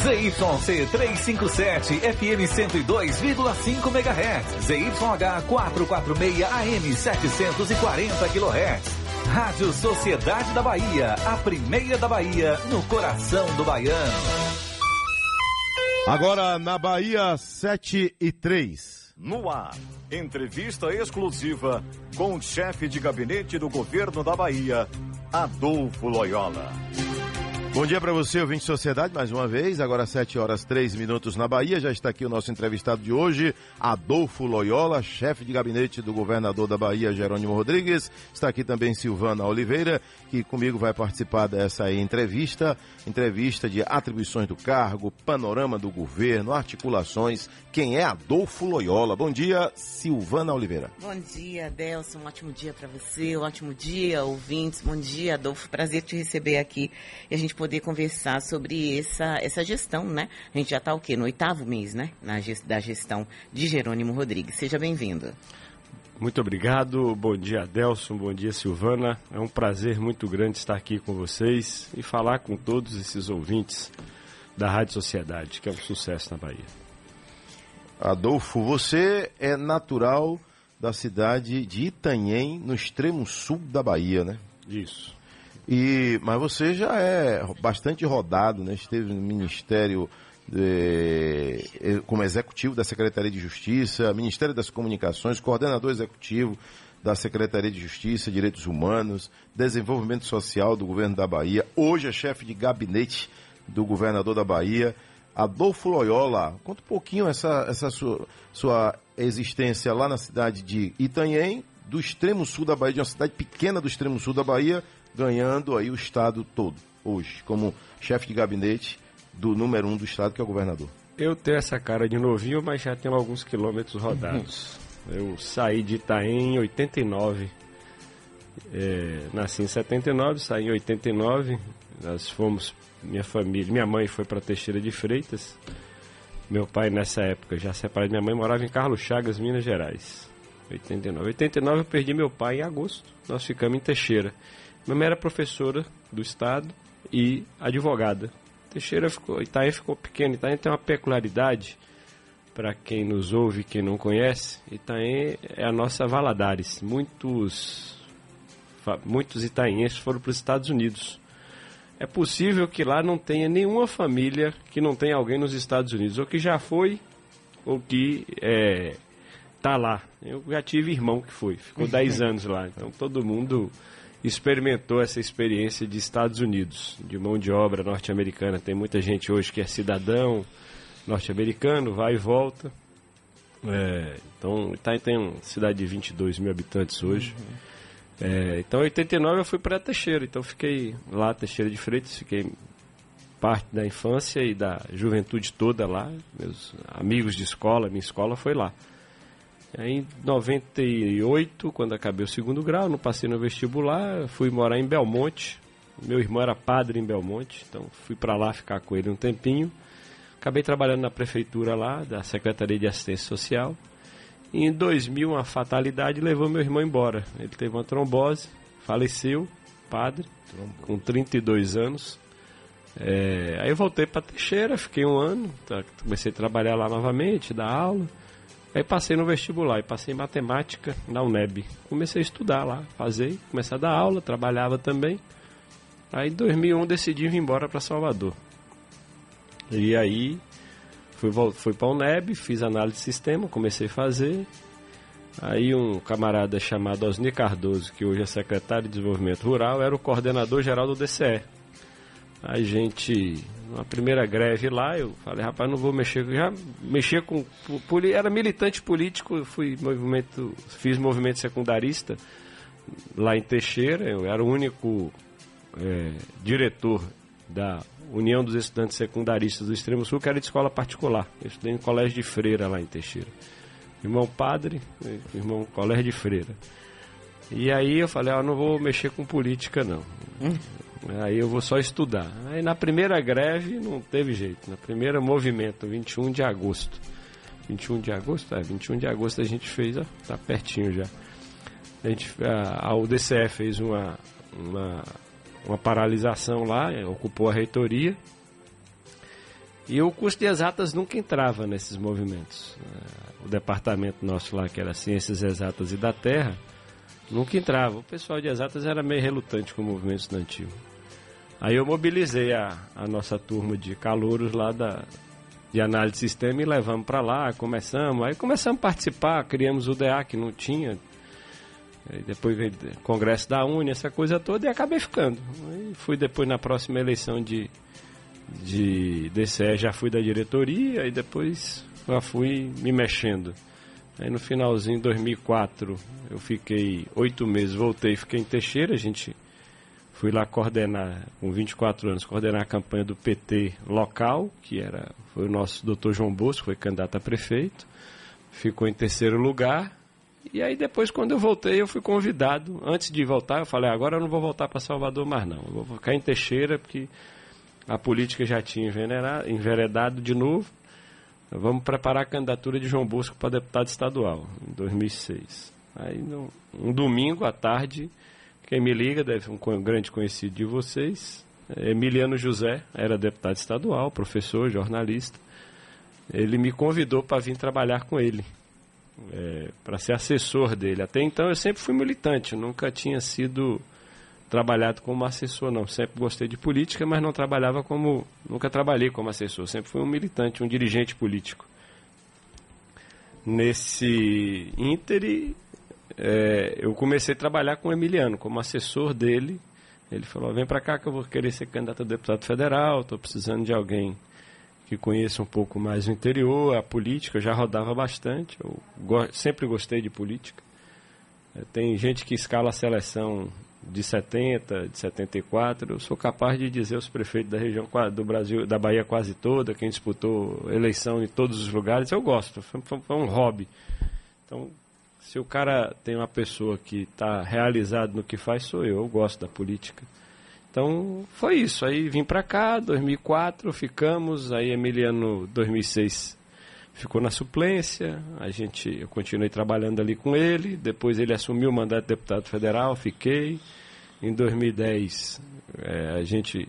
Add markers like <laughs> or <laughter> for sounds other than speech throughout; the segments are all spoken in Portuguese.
ZYC 357 FM 102,5 MHz. ZYH 446 AM 740 kHz. Rádio Sociedade da Bahia, a primeira da Bahia, no coração do baiano. Agora na Bahia 7 e 3. No ar, entrevista exclusiva com o chefe de gabinete do governo da Bahia, Adolfo Loyola. Bom dia para você, ouvinte de Sociedade, mais uma vez. Agora 7 horas 3 minutos na Bahia. Já está aqui o nosso entrevistado de hoje, Adolfo Loyola, chefe de gabinete do governador da Bahia, Jerônimo Rodrigues. Está aqui também Silvana Oliveira, que comigo vai participar dessa entrevista. Entrevista de atribuições do cargo, panorama do governo, articulações. Quem é Adolfo Loyola? Bom dia, Silvana Oliveira. Bom dia, Adelson. Um ótimo dia para você. Um ótimo dia, ouvintes. Bom dia, Adolfo. Prazer te receber aqui. E a gente poder conversar sobre essa, essa gestão, né? A gente já está o quê? No oitavo mês, né? Na, da gestão de Jerônimo Rodrigues. Seja bem-vindo. Muito obrigado, bom dia Adelson, bom dia Silvana. É um prazer muito grande estar aqui com vocês e falar com todos esses ouvintes da Rádio Sociedade, que é um sucesso na Bahia. Adolfo, você é natural da cidade de Itanhem, no extremo sul da Bahia, né? Isso. E, mas você já é bastante rodado, né? Esteve no Ministério de, como executivo da Secretaria de Justiça, Ministério das Comunicações, coordenador executivo da Secretaria de Justiça, Direitos Humanos, Desenvolvimento Social do Governo da Bahia, hoje é chefe de gabinete do governador da Bahia. Adolfo Loyola, conta um pouquinho essa, essa sua, sua existência lá na cidade de Itanhem, do extremo sul da Bahia, de uma cidade pequena do extremo sul da Bahia, ganhando aí o estado todo, hoje, como chefe de gabinete do número um do estado, que é o governador. Eu tenho essa cara de novinho, mas já tenho alguns quilômetros rodados. Eu saí de Itaém em 89. É, nasci em 79, saí em 89. Nós fomos, minha família, minha mãe foi para Teixeira de Freitas. Meu pai, nessa época, já separado minha mãe, morava em Carlos Chagas, Minas Gerais. 89. 89 eu perdi meu pai em agosto. Nós ficamos em Teixeira. Minha mãe era professora do estado e advogada. Teixeira ficou, Itaém ficou pequeno. Itaém tem uma peculiaridade, para quem nos ouve, quem não conhece, Itaém é a nossa Valadares. Muitos, muitos itaenses foram para os Estados Unidos. É possível que lá não tenha nenhuma família que não tenha alguém nos Estados Unidos, ou que já foi, ou que é, tá lá. Eu já tive irmão que foi, ficou 10 <laughs> anos lá. Então todo mundo experimentou essa experiência de Estados Unidos, de mão de obra norte-americana. Tem muita gente hoje que é cidadão norte-americano, vai e volta. É, então, Itaim tem uma cidade de 22 mil habitantes hoje. Uhum. É, então, em 89 eu fui para Teixeira, então fiquei lá, Teixeira de Freitas, fiquei parte da infância e da juventude toda lá. Meus amigos de escola, minha escola foi lá. Aí, em 98, quando acabei o segundo grau, não passei no vestibular, fui morar em Belmonte. Meu irmão era padre em Belmonte, então fui para lá ficar com ele um tempinho. Acabei trabalhando na prefeitura lá, da Secretaria de Assistência Social. E em 2000, uma fatalidade levou meu irmão embora. Ele teve uma trombose, faleceu, padre, com 32 anos. É, aí eu voltei para Teixeira, fiquei um ano, tá, comecei a trabalhar lá novamente, dar aula. Aí passei no vestibular e passei em matemática na UNEB. Comecei a estudar lá, fazer, comecei a dar aula, trabalhava também. Aí em 2001 decidi vir embora para Salvador. E aí fui, fui para a UNEB, fiz análise de sistema, comecei a fazer. Aí um camarada chamado Osni Cardoso, que hoje é secretário de Desenvolvimento Rural, era o coordenador geral do DCE. A gente na primeira greve lá, eu falei, rapaz, não vou mexer, já mexia com, era militante político, fui movimento, fiz movimento secundarista lá em Teixeira, eu era o único é, diretor da União dos Estudantes Secundaristas do Extremo Sul, que era de escola particular, eu estudei em colégio de freira lá em Teixeira, irmão padre, irmão colégio de freira, e aí eu falei, ah, não vou mexer com política não, hum. Aí eu vou só estudar. Aí na primeira greve não teve jeito. Na primeira movimento, 21 de agosto. 21 de agosto? É, 21 de agosto a gente fez, ó, tá pertinho já. A, gente, a, a UDCE fez uma, uma, uma paralisação lá, ocupou a reitoria. E o curso de exatas nunca entrava nesses movimentos. O departamento nosso lá, que era Ciências Exatas e da Terra, nunca entrava. O pessoal de exatas era meio relutante com o movimento estudantil. Aí eu mobilizei a, a nossa turma de calouros lá da, de análise de sistema e levamos para lá, começamos. Aí começamos a participar, criamos o DA que não tinha. Aí depois veio o Congresso da Uni, essa coisa toda, e acabei ficando. Aí fui depois na próxima eleição de, de DCE, já fui da diretoria e depois já fui me mexendo. Aí no finalzinho de 2004 eu fiquei oito meses, voltei, fiquei em Teixeira, a gente fui lá coordenar, com 24 anos, coordenar a campanha do PT local, que era, foi o nosso doutor João Bosco, foi candidato a prefeito, ficou em terceiro lugar, e aí depois quando eu voltei eu fui convidado, antes de voltar eu falei, agora eu não vou voltar para Salvador mais não, eu vou ficar em Teixeira, porque a política já tinha enveredado de novo, Vamos preparar a candidatura de João Bosco para deputado estadual, em 2006. Aí, um domingo à tarde, quem me liga, deve ser um grande conhecido de vocês, é Emiliano José, era deputado estadual, professor, jornalista. Ele me convidou para vir trabalhar com ele, é, para ser assessor dele. Até então eu sempre fui militante, nunca tinha sido trabalhado como assessor, não. Sempre gostei de política, mas não trabalhava como. Nunca trabalhei como assessor. Sempre fui um militante, um dirigente político. Nesse ínter, é, eu comecei a trabalhar com o Emiliano, como assessor dele. Ele falou: vem para cá que eu vou querer ser candidato a deputado federal. Estou precisando de alguém que conheça um pouco mais o interior, a política. Eu já rodava bastante. Eu go sempre gostei de política. É, tem gente que escala a seleção de 70, de 74, eu sou capaz de dizer os prefeitos da região do Brasil, da Bahia quase toda, quem disputou eleição em todos os lugares, eu gosto, foi, foi um hobby. Então, se o cara tem uma pessoa que está realizado no que faz, sou eu, eu gosto da política. Então, foi isso. Aí vim para cá, 2004, ficamos, aí Emiliano, 2006, ficou na suplência, a gente, eu continuei trabalhando ali com ele, depois ele assumiu o mandato de deputado federal, fiquei. Em 2010 é, a gente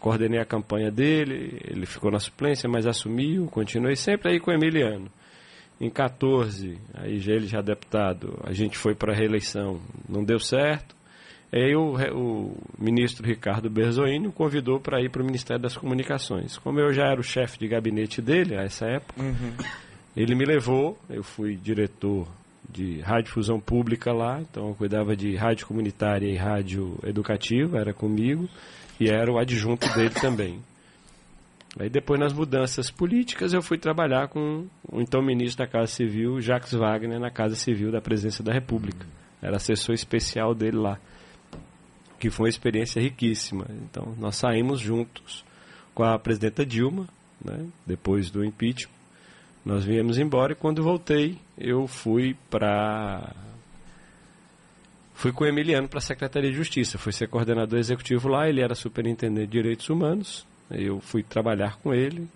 coordenei a campanha dele, ele ficou na suplência, mas assumiu, continuei sempre aí com o Emiliano. Em 14, aí já ele já deputado, a gente foi para a reeleição, não deu certo. Aí o, o ministro Ricardo Berzoini o convidou para ir para o Ministério das Comunicações. Como eu já era o chefe de gabinete dele a essa época, uhum. ele me levou, eu fui diretor de radiodifusão pública lá, então eu cuidava de rádio comunitária e rádio educativa, era comigo, e era o adjunto dele também. Aí depois nas mudanças políticas eu fui trabalhar com o então ministro da Casa Civil, Jacques Wagner, na Casa Civil da Presidência da República. Era assessor especial dele lá que foi uma experiência riquíssima. Então, nós saímos juntos com a presidenta Dilma, né, depois do impeachment. Nós viemos embora e quando voltei, eu fui para. Fui com o Emiliano para a Secretaria de Justiça. Fui ser coordenador executivo lá, ele era superintendente de direitos humanos. Eu fui trabalhar com ele.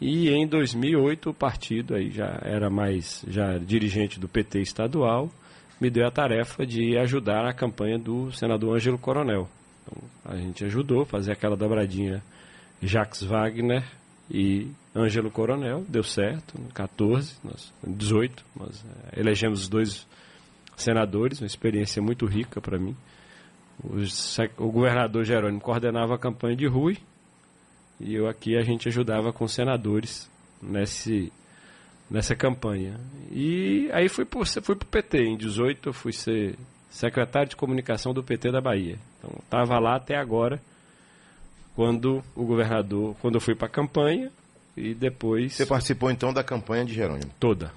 E em 2008 o partido aí já era mais já dirigente do PT estadual me deu a tarefa de ajudar a campanha do senador Ângelo Coronel. Então, a gente ajudou a fazer aquela dobradinha Jacques Wagner e Ângelo Coronel, deu certo, em 14, nós, 18, nós é, elegemos os dois senadores, uma experiência muito rica para mim. O, o, governador Jerônimo coordenava a campanha de Rui e eu aqui a gente ajudava com senadores nesse nessa campanha. E aí fui para fui o PT. Em 18 eu fui ser secretário de comunicação do PT da Bahia. Então estava lá até agora, quando o governador, quando eu fui para a campanha e depois. Você participou então da campanha de Jerônimo? Toda.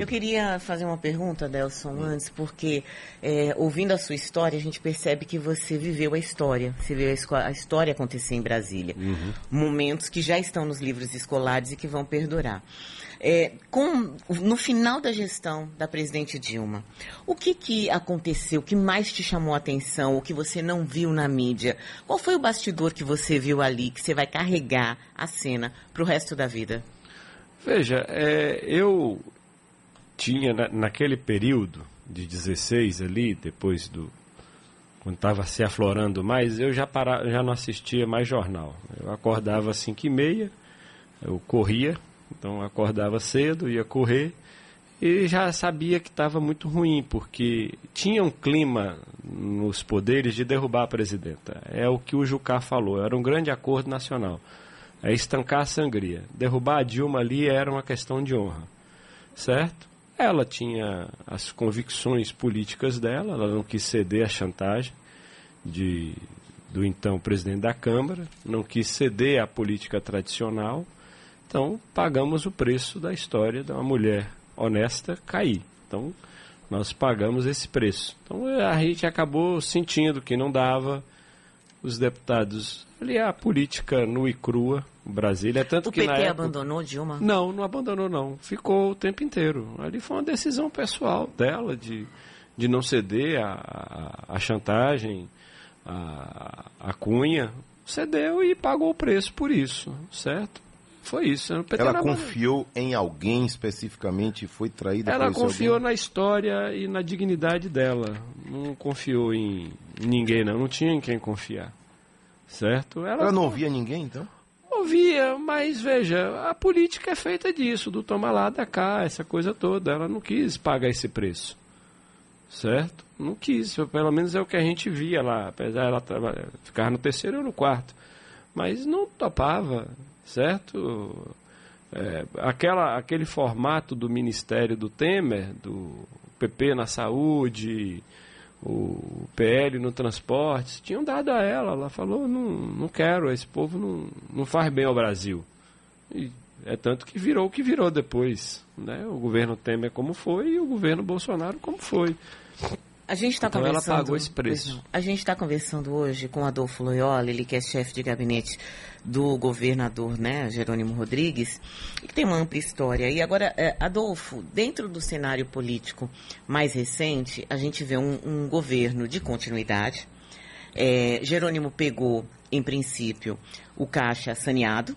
Eu queria fazer uma pergunta, Delson, antes, porque é, ouvindo a sua história, a gente percebe que você viveu a história. Você viu a, a história acontecer em Brasília. Uhum. Momentos que já estão nos livros escolares e que vão perdurar. É, com, no final da gestão da presidente Dilma, o que, que aconteceu? O que mais te chamou a atenção? O que você não viu na mídia? Qual foi o bastidor que você viu ali, que você vai carregar a cena para o resto da vida? Veja, é, eu tinha na, naquele período de 16 ali, depois do quando estava se aflorando mais, eu já para, já não assistia mais jornal. Eu acordava às 5 e meia, Eu corria, então acordava cedo, ia correr e já sabia que estava muito ruim, porque tinha um clima nos poderes de derrubar a presidenta. É o que o Jucá falou, era um grande acordo nacional. É estancar a sangria. Derrubar a Dilma ali era uma questão de honra, certo? Ela tinha as convicções políticas dela, ela não quis ceder à chantagem de, do então presidente da Câmara, não quis ceder à política tradicional, então pagamos o preço da história de uma mulher honesta cair. Então, nós pagamos esse preço. Então, a gente acabou sentindo que não dava. Os deputados, ali a política nua e crua, Brasília, é tanto o que PT na época... abandonou Dilma? Não, não abandonou não. Ficou o tempo inteiro. Ali foi uma decisão pessoal dela de, de não ceder à chantagem, à cunha. Cedeu e pagou o preço por isso, certo? Foi isso. Ela confiou em alguém especificamente e foi traída Ela por confiou alguém? na história e na dignidade dela. Não confiou em ninguém, não. Não tinha em quem confiar. Certo? Ela, Ela não ouvia ninguém, então? Ouvia, mas veja, a política é feita disso, do toma lá, da cá, essa coisa toda. Ela não quis pagar esse preço. Certo? Não quis. Pelo menos é o que a gente via lá. Apesar ela ficar no terceiro ou no quarto. Mas não topava certo? É, aquela, aquele formato do Ministério do Temer, do PP na saúde, o PL no transporte, tinham dado a ela. Ela falou: não, não quero, esse povo não, não faz bem ao Brasil. E é tanto que virou o que virou depois. Né? O governo Temer como foi e o governo Bolsonaro como foi. A gente está então conversando. ela pagou esse preço. A gente está conversando hoje com Adolfo Loyola, ele que é chefe de gabinete do governador, né, Jerônimo Rodrigues, que tem uma ampla história. E agora, é, Adolfo, dentro do cenário político mais recente, a gente vê um, um governo de continuidade. É, Jerônimo pegou, em princípio, o caixa saneado,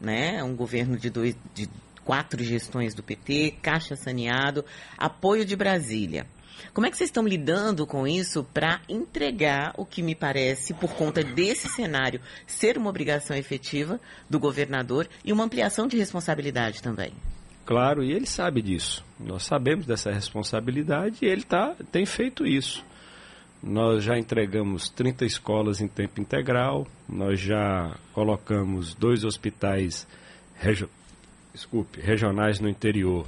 né, um governo de, dois, de quatro gestões do PT, caixa saneado, apoio de Brasília. Como é que vocês estão lidando com isso para entregar o que me parece, por conta desse cenário, ser uma obrigação efetiva do governador e uma ampliação de responsabilidade também? Claro, e ele sabe disso. Nós sabemos dessa responsabilidade e ele tá, tem feito isso. Nós já entregamos 30 escolas em tempo integral, nós já colocamos dois hospitais regio... Desculpe, regionais no interior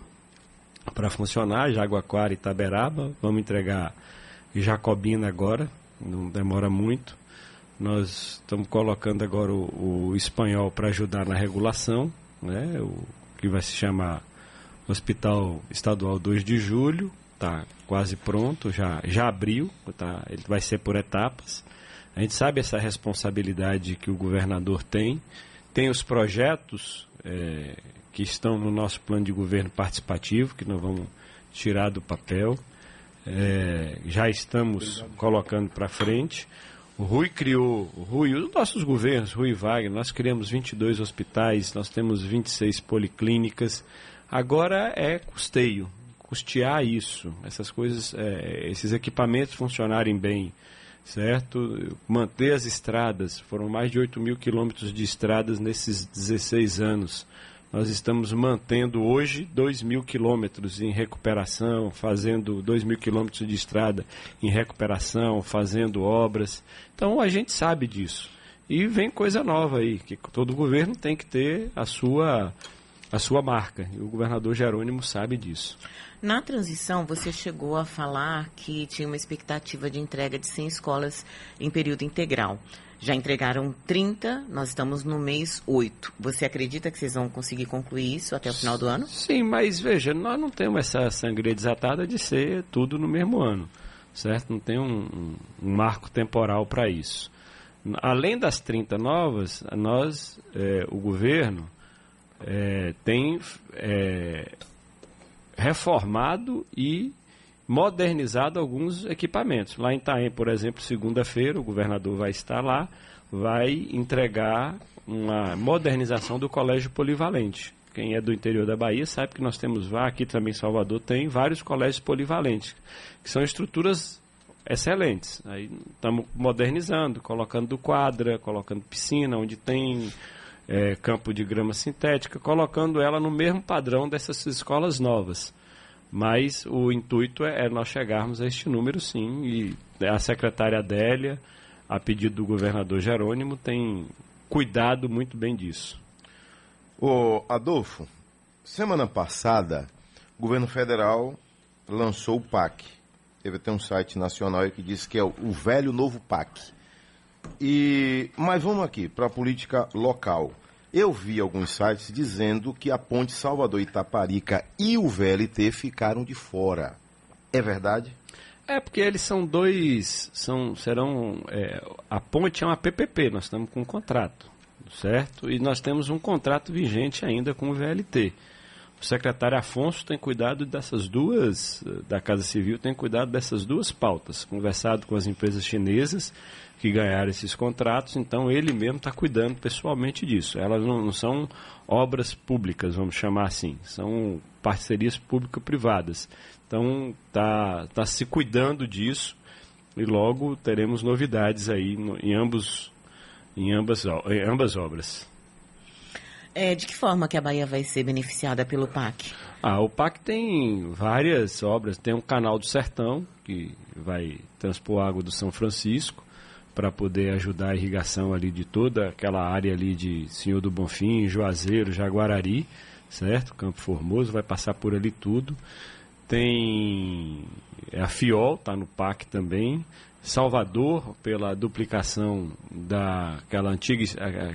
para funcionar, Jaguaquara e Itaberaba. Vamos entregar Jacobina agora, não demora muito. Nós estamos colocando agora o, o espanhol para ajudar na regulação, né? o que vai se chamar Hospital Estadual 2 de Julho, está quase pronto, já, já abriu, tá? ele vai ser por etapas. A gente sabe essa responsabilidade que o governador tem, tem os projetos é, que estão no nosso plano de governo participativo, que nós vamos tirar do papel. É, já estamos colocando para frente. O Rui criou, o Rui, os nossos governos, Rui Wagner, nós criamos 22 hospitais, nós temos 26 policlínicas. Agora é custeio, custear isso, essas coisas, é, esses equipamentos funcionarem bem, certo? Manter as estradas, foram mais de 8 mil quilômetros de estradas nesses 16 anos. Nós estamos mantendo hoje 2 mil quilômetros em recuperação, fazendo 2 mil quilômetros de estrada em recuperação, fazendo obras. Então a gente sabe disso. E vem coisa nova aí, que todo governo tem que ter a sua, a sua marca. E o governador Jerônimo sabe disso. Na transição, você chegou a falar que tinha uma expectativa de entrega de 100 escolas em período integral. Já entregaram 30, nós estamos no mês 8. Você acredita que vocês vão conseguir concluir isso até o final do ano? Sim, mas veja, nós não temos essa sangria desatada de ser tudo no mesmo ano, certo? Não tem um, um, marco temporal para isso. Além das 30 novas, nós, é, o governo, é, tem é, reformado e modernizado alguns equipamentos. Lá em Itaém, por exemplo, segunda-feira, o governador vai estar lá, vai entregar uma modernização do colégio polivalente. Quem é do interior da Bahia sabe que nós temos aqui também em Salvador tem vários colégios polivalentes, que são estruturas excelentes. Aí estamos modernizando, colocando quadra, colocando piscina, onde tem é, campo de grama sintética, colocando ela no mesmo padrão dessas escolas novas. Mas o intuito é, é nós chegarmos a este número, sim, e a secretária Adélia, a pedido do governador Jerônimo, tem cuidado muito bem disso. Ô, Adolfo, semana passada, o governo federal lançou o PAC. Teve até um site nacional que diz que é o velho novo PAC. E, mas vamos aqui para a política local. Eu vi alguns sites dizendo que a ponte Salvador Itaparica e o VLT ficaram de fora. É verdade? É porque eles são dois, são, serão, é, a ponte é uma PPP, nós estamos com um contrato, certo? E nós temos um contrato vigente ainda com o VLT. O secretário Afonso tem cuidado dessas duas, da Casa Civil tem cuidado dessas duas pautas, conversado com as empresas chinesas que ganharam esses contratos, então ele mesmo está cuidando pessoalmente disso. Elas não, não, são obras públicas, vamos chamar assim, são parcerias público-privadas. Então está tá se cuidando disso e logo teremos novidades aí no, em, ambos, em, ambas, em ambas obras. É, de que forma que a Bahia vai ser beneficiada pelo PAC? Ah, o PAC tem várias obras. Tem um canal do Sertão, que vai transpor água do São Francisco para poder ajudar a irrigação ali de toda aquela área ali de Senhor do Bonfim, Juazeiro, Jaguarari, certo? Campo Formoso, vai passar por ali tudo. Tem a Fiol, está no PAC também. Salvador, pela duplicação daquela antiga,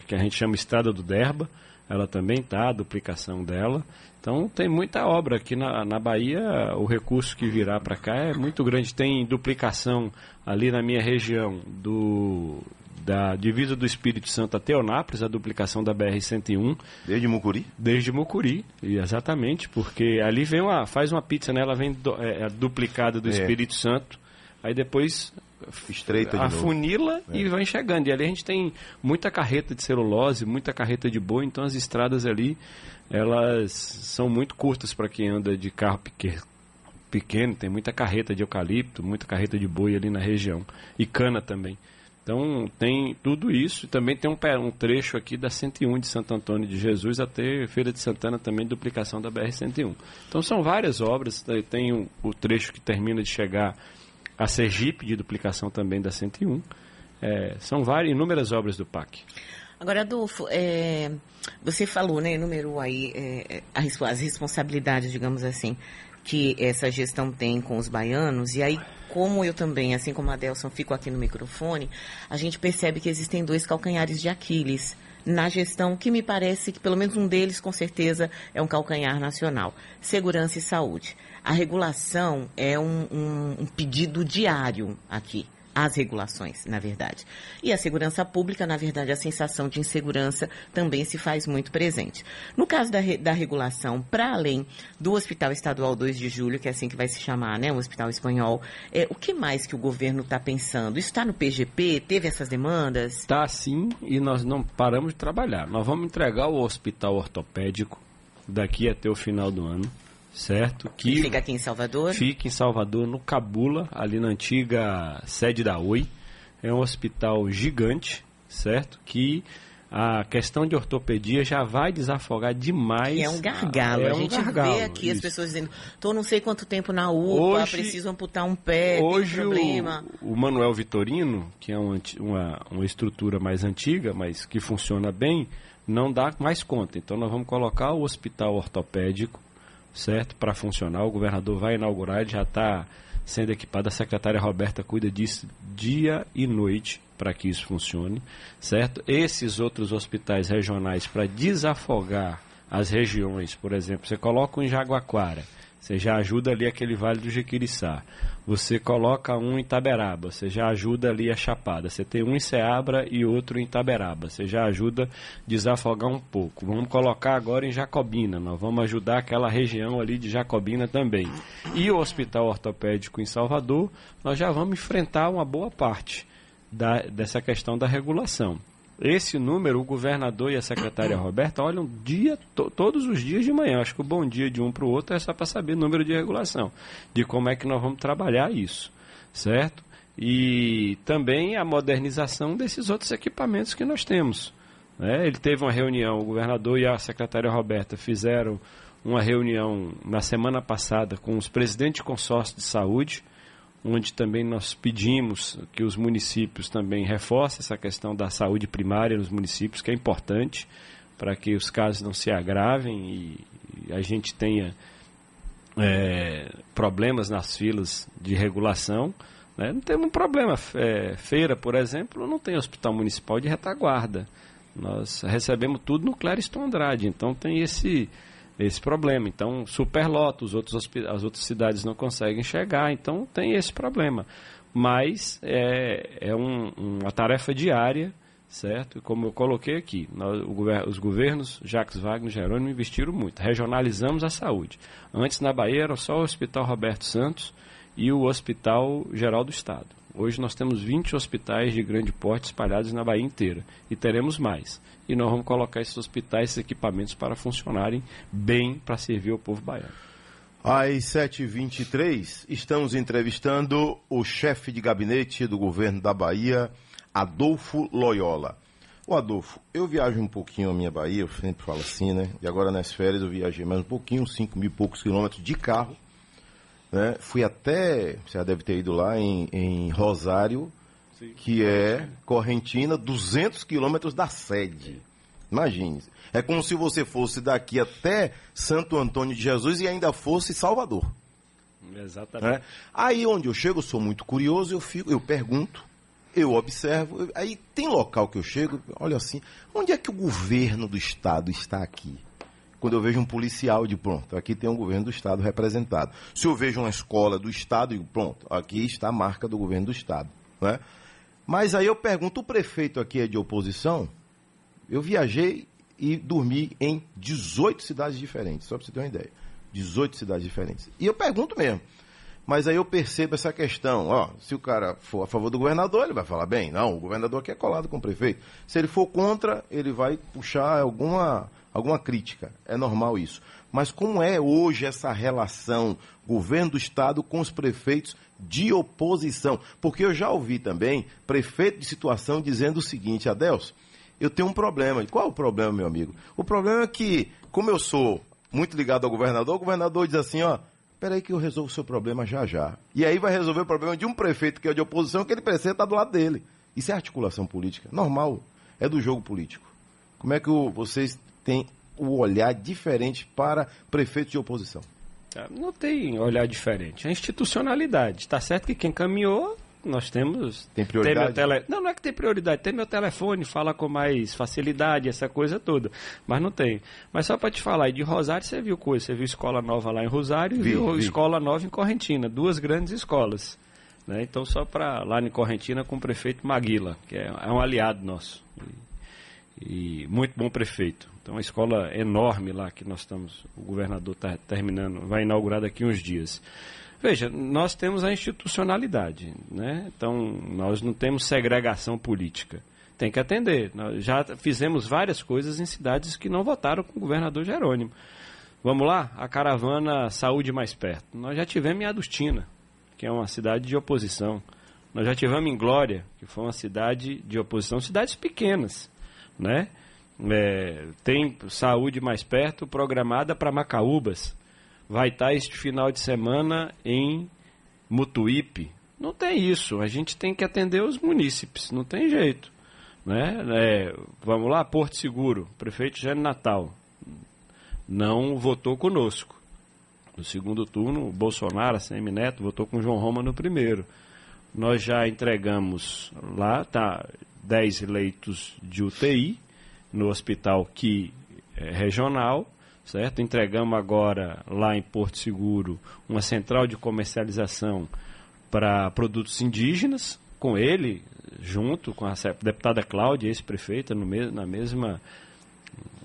que a gente chama Estrada do Derba, ela também está, a duplicação dela. Então tem muita obra aqui na, na Bahia, o recurso que virá para cá é muito grande. Tem duplicação ali na minha região do da divisa do Espírito Santo até Onápolis, a duplicação da BR-101. Desde Mucuri? Desde Mucuri, exatamente, porque ali vem uma, faz uma pizza, né? ela vem do, é, é duplicada do é. Espírito Santo, aí depois estreita de afunila é. e vai chegando. E ali a gente tem muita carreta de celulose, muita carreta de boi, então as estradas ali elas são muito curtas para quem anda de carro pequeno, pequeno, tem muita carreta de eucalipto, muita carreta de boi ali na região e cana também. Então tem tudo isso, também tem um, um, trecho aqui da 101 de Santo Antônio de Jesus até Feira de Santana também, duplicação da BR-101. Então são várias obras, tem o, o, trecho que termina de chegar a Sergipe, de duplicação também da 101. É, são várias, inúmeras obras do PAC. Agora, Adolfo, é, você falou, né, enumerou aí é, as responsabilidades, digamos assim, que essa gestão tem com os baianos, e aí, como eu também, assim como a Delson, fico aqui no microfone, a gente percebe que existem dois calcanhares de Aquiles na gestão, que me parece que pelo menos um deles, com certeza, é um calcanhar nacional: segurança e saúde. A regulação é um, um, um pedido diário aqui as regulações, na verdade. E a segurança pública, na verdade, a sensação de insegurança também se faz muito presente. No caso da, da regulação, para além do Hospital Estadual 2 de Julho, que é assim que vai se chamar, né, o Hospital Espanhol, é, o que mais que o governo está pensando? Está no PGP? Teve essas demandas? Está sim, e nós não paramos de trabalhar. Nós vamos entregar o Hospital Ortopédico daqui até o final do ano certo? Que fica aqui em Salvador? Fica em Salvador, no Cabula, ali na antiga sede da Oi. É um hospital gigante, certo? Que a questão de ortopedia já vai desafogar demais. É um gargalo. É a gente gargalo, vê aqui isso. as pessoas dizendo, estou não sei quanto tempo na UPA, hoje, preciso amputar um pé, hoje tem um problema. O, o Manuel Vitorino, que é uma, uma, uma estrutura mais antiga, mas que funciona bem, não dá mais conta. Então nós vamos colocar o hospital ortopédico certo? Para funcionar. O governador vai inaugurar, já está sendo equipado. A secretária Roberta cuida disso dia e noite para que isso funcione, certo? Esses outros hospitais regionais para desafogar as regiões, por exemplo, você coloca um em Jaguaquara, você já ajuda ali aquele Vale do Jequiriçá. Você coloca um em Taberaba, você já ajuda ali a Chapada. Você tem um em Ceabra e outro em Taberaba, você já ajuda a desafogar um pouco. Vamos colocar agora em Jacobina, nós vamos ajudar aquela região ali de Jacobina também. E o Hospital Ortopédico em Salvador, nós já vamos enfrentar uma boa parte da, dessa questão da regulação. Esse número, o governador e a secretária Roberta olham dia, to, todos os dias de manhã. Acho que o bom dia de um para o outro é só para saber o número de regulação, de como é que nós vamos trabalhar isso, certo? E também a modernização desses outros equipamentos que nós temos, Né? Ele teve uma reunião, o governador e a secretária Roberta fizeram uma reunião na semana passada com os presidentes de consórcio de saúde, onde também nós pedimos que os municípios também reforcem essa questão da saúde primária nos municípios, que é importante para que os casos não se agravem e a gente tenha é, problemas nas filas de regulação. Né? Não tem um problema. É, feira, por exemplo, não tem hospital municipal de retaguarda. Nós recebemos tudo no Clériston Andrade, então tem esse esse problema. Então, superlota, os outros, as outras cidades não conseguem chegar, então tem esse problema. Mas é, é um, uma tarefa diária, certo? Como eu coloquei aqui, nós, o, os governos Jacques Wagner e Jerônimo investiram muito. Regionalizamos a saúde. Antes, na Bahia, era só o Hospital Roberto Santos e o Hospital Geral do Estado. Hoje nós temos 20 hospitais de grande porte espalhados na Bahia inteira e teremos mais. E nós vamos colocar esses hospitais, esses equipamentos para funcionarem bem para servir ao povo baiano. Às 7h23, estamos entrevistando o chefe de gabinete do governo da Bahia, Adolfo Loyola. O Adolfo, eu viajo um pouquinho a minha Bahia, eu sempre falo assim, né? E agora nas férias eu viajei mais um pouquinho, 5 mil e poucos quilômetros de carro né? Fui até, você já deve ter ido lá em, em Rosário, Sim. que é Correntina, 200 quilômetros da sede. Imagine. É como se você fosse daqui até Santo Antônio de Jesus e ainda fosse Salvador. Exatamente. Né? Aí onde eu chego, eu sou muito curioso, eu fico, eu pergunto, eu observo. Aí tem local que eu chego, olha assim, onde é que o governo do estado está aqui? Quando eu vejo um policial de pronto, aqui tem um governo do estado representado. Se eu vejo uma escola do estado, digo, pronto, aqui está a marca do governo do estado. Né? Mas aí eu pergunto, o prefeito aqui é de oposição? Eu viajei e dormi em 18 cidades diferentes, só para você ter uma ideia. 18 cidades diferentes. E eu pergunto mesmo. Mas aí eu percebo essa questão, ó, se o cara for a favor do governador, ele vai falar bem, não, o governador aqui é colado com o prefeito. Se ele for contra, ele vai puxar alguma alguma crítica. É normal isso. Mas como é hoje essa relação governo do estado com os prefeitos de oposição? Porque eu já ouvi também prefeito de situação dizendo o seguinte, Adelso, eu tenho um problema. Qual é o problema, meu amigo? O problema é que, como eu sou muito ligado ao governador, o governador diz assim, ó, peraí que eu resolvo o seu problema já já. E aí vai resolver o problema de um prefeito que é de oposição, que ele precisa estar do lado dele. Isso é articulação política, normal, é do jogo político. Como é que vocês tem o olhar diferente para prefeitos de oposição? É, não tem olhar diferente. É institucionalidade. Está certo que quem caminhou, nós temos. Tem prioridade? Tem tele... Não, não é que tem prioridade. Tem meu telefone, fala com mais facilidade, essa coisa toda. Mas não tem. Mas só para te falar, de Rosário você viu coisa. Você viu escola nova lá em Rosário e viu vi. escola nova em Correntina. Duas grandes escolas. Né? Então, só para lá em Correntina com o prefeito Maguila, que é, é um aliado nosso. E, muito bom prefeito. Então, uma escola enorme lá que nós estamos, o governador está terminando, vai inaugurar daqui uns dias. Veja, nós temos a institucionalidade, né? Então, nós não temos segregação política. Tem que atender. Nós já fizemos várias coisas em cidades que não votaram com o governador Jerônimo. Vamos lá? A caravana Saúde Mais Perto. Nós já tivemos em Adustina, que é uma cidade de oposição. Nós já tivemos em Glória, que foi uma cidade de oposição, cidades pequenas, né? É, tem saúde mais perto programada para Macaúbas. Vai estar tá este final de semana em Mutuípe. Não tem isso. A gente tem que atender os munícipes. Não tem jeito. Né? É, vamos lá, Porto Seguro. Prefeito Jânio Natal. Não votou conosco. No segundo turno, Bolsonaro, a CM Neto, votou com João Roma no primeiro. Nós já entregamos lá, tá, 10 leitos de UTI no hospital que é regional, certo? Entregamos agora lá em Porto Seguro uma central de comercialização para produtos indígenas, com ele, junto com a deputada Cláudia, ex-prefeita, na mesma,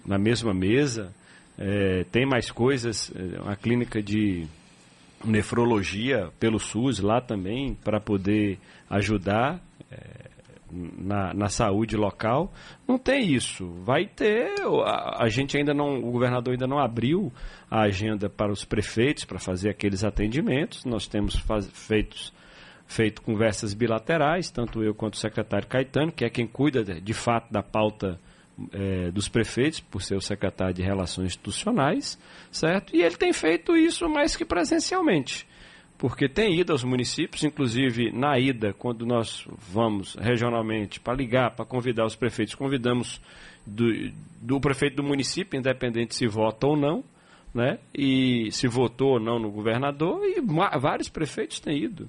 na mesma mesa. É, tem mais coisas, é, uma clínica de nefrologia pelo SUS lá também, para poder ajudar. Na, na saúde local. Não tem isso. Vai ter. A, a, gente ainda não. O governador ainda não abriu a agenda para os prefeitos para fazer aqueles atendimentos. Nós temos faz, feitos, feito conversas bilaterais, tanto eu quanto o secretário Caetano, que é quem cuida de, de fato da pauta é, dos prefeitos, por ser o secretário de Relações Institucionais, certo? E ele tem feito isso mais que presencialmente, porque tem ido aos municípios, inclusive na ida, quando nós vamos regionalmente para ligar, para convidar os prefeitos, convidamos do, do prefeito do município, independente se vota ou não, né? E se votou ou não no governador, e vários prefeitos têm ido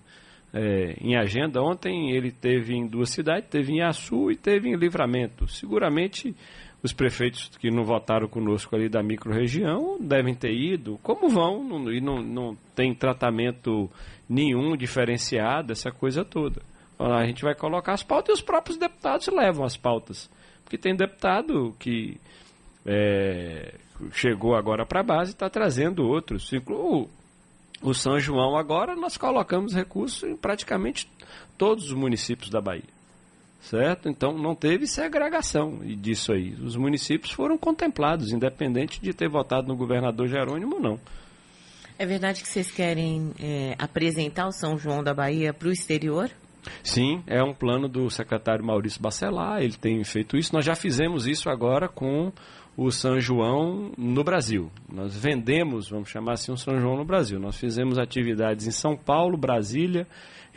é, em agenda. Ontem ele teve em duas cidades, teve em Açu e teve em Livramento. Seguramente os prefeitos que não votaram conosco ali da microrregião devem ter ido, como vão, não, e não, não tem tratamento nenhum diferenciado, essa coisa toda. A gente vai colocar as pautas e os próprios deputados levam as pautas. Porque tem deputado que é, chegou agora para a base e está trazendo outros. Inclu o São João agora nós colocamos recursos em praticamente todos os municípios da Bahia. Certo? Então não teve segregação disso aí. Os municípios foram contemplados, independente de ter votado no governador Jerônimo ou não. É verdade que vocês querem é, apresentar o São João da Bahia para o exterior? Sim, é um plano do secretário Maurício Bacelar, ele tem feito isso. Nós já fizemos isso agora com o São João no Brasil. Nós vendemos, vamos chamar assim, um São João no Brasil. Nós fizemos atividades em São Paulo, Brasília,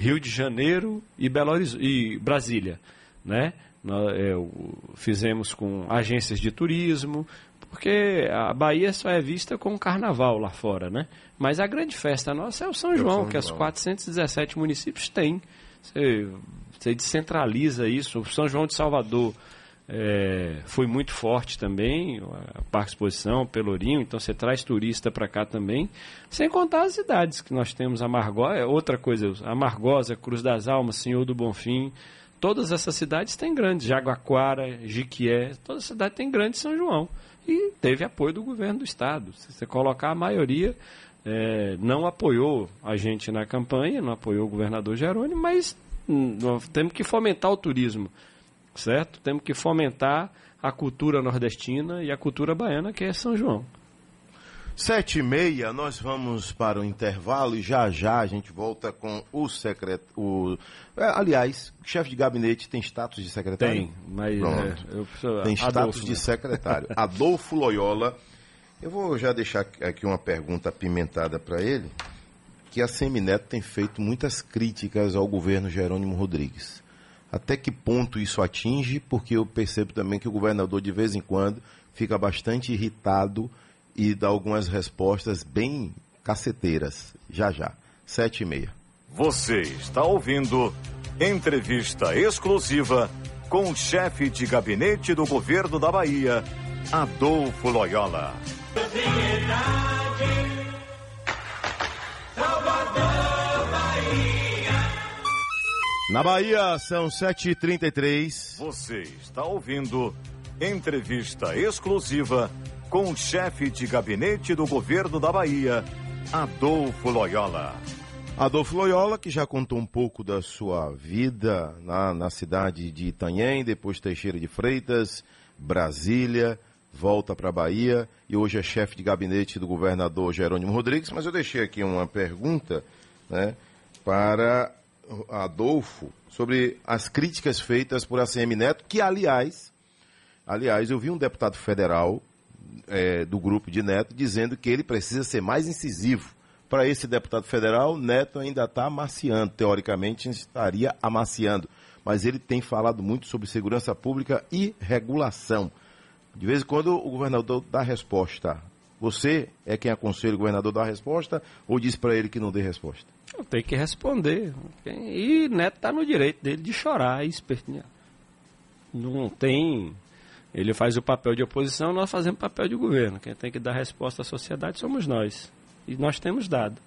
Rio de Janeiro e, Belo Horizonte, e Brasília. Né? Nós, é, fizemos com agências de turismo, porque a Bahia só é vista com carnaval lá fora, né? Mas a grande festa nossa é o São João, é o São que João. os 417 municípios têm. Você, você descentraliza isso. O São João de Salvador é, foi muito forte também, a Parque Exposição, Pelourinho, então você traz turista para cá também, sem contar as cidades que nós temos, a Margósa, é outra coisa, a Margosa, Cruz das Almas, Senhor do Bonfim, todas essas cidades têm grandes, Jaguaquara, Jiquié, toda cidade tem grande São João, e teve apoio do governo do estado, se você colocar a maioria, é, não apoiou a gente na campanha, não apoiou o governador Jerônimo, mas hum, temos que fomentar o turismo certo? Temos que fomentar a cultura nordestina e a cultura baiana, que é São João. Sete e meia, nós vamos para o intervalo e já já a gente volta com o secretário. É, aliás, o chefe de gabinete tem status de secretário? Tem, mas é, eu preciso... tem status Adolfo, de né? secretário. <laughs> Adolfo Loyola. Eu vou já deixar aqui uma pergunta apimentada para ele, que a Semineto tem feito muitas críticas ao governo Jerônimo Rodrigues até que ponto isso atinge, porque eu percebo também que o governador, de vez em quando, fica bastante irritado e dá algumas respostas bem caceteiras. Já já, sete e meia. Você está ouvindo entrevista exclusiva com o chefe de gabinete do governo da Bahia, Adolfo Loyola. Na Bahia, são 7h33. Você está ouvindo entrevista exclusiva com o chefe de gabinete do governo da Bahia, Adolfo Loyola. Adolfo Loyola, que já contou um pouco da sua vida na, na cidade de Itanhém, depois Teixeira de Freitas, Brasília, volta para a Bahia e hoje é chefe de gabinete do governador Jerônimo Rodrigues. Mas eu deixei aqui uma pergunta né, para Adolfo sobre as críticas feitas por ACM Neto, que aliás, aliás, eu vi um deputado federal é, do grupo de Neto dizendo que ele precisa ser mais incisivo. Para esse deputado federal, Neto ainda está amaciando, teoricamente estaria amaciando, mas ele tem falado muito sobre segurança pública e regulação. De vez em quando o governador dá resposta. Você é quem aconselha o governador a dar resposta ou diz para ele que não dê resposta? Tem que responder. E Neto está no direito dele de chorar e espernear. Não tem. Ele faz o papel de oposição, nós fazemos o papel de governo. Quem tem que dar resposta à sociedade somos nós. E nós temos dado.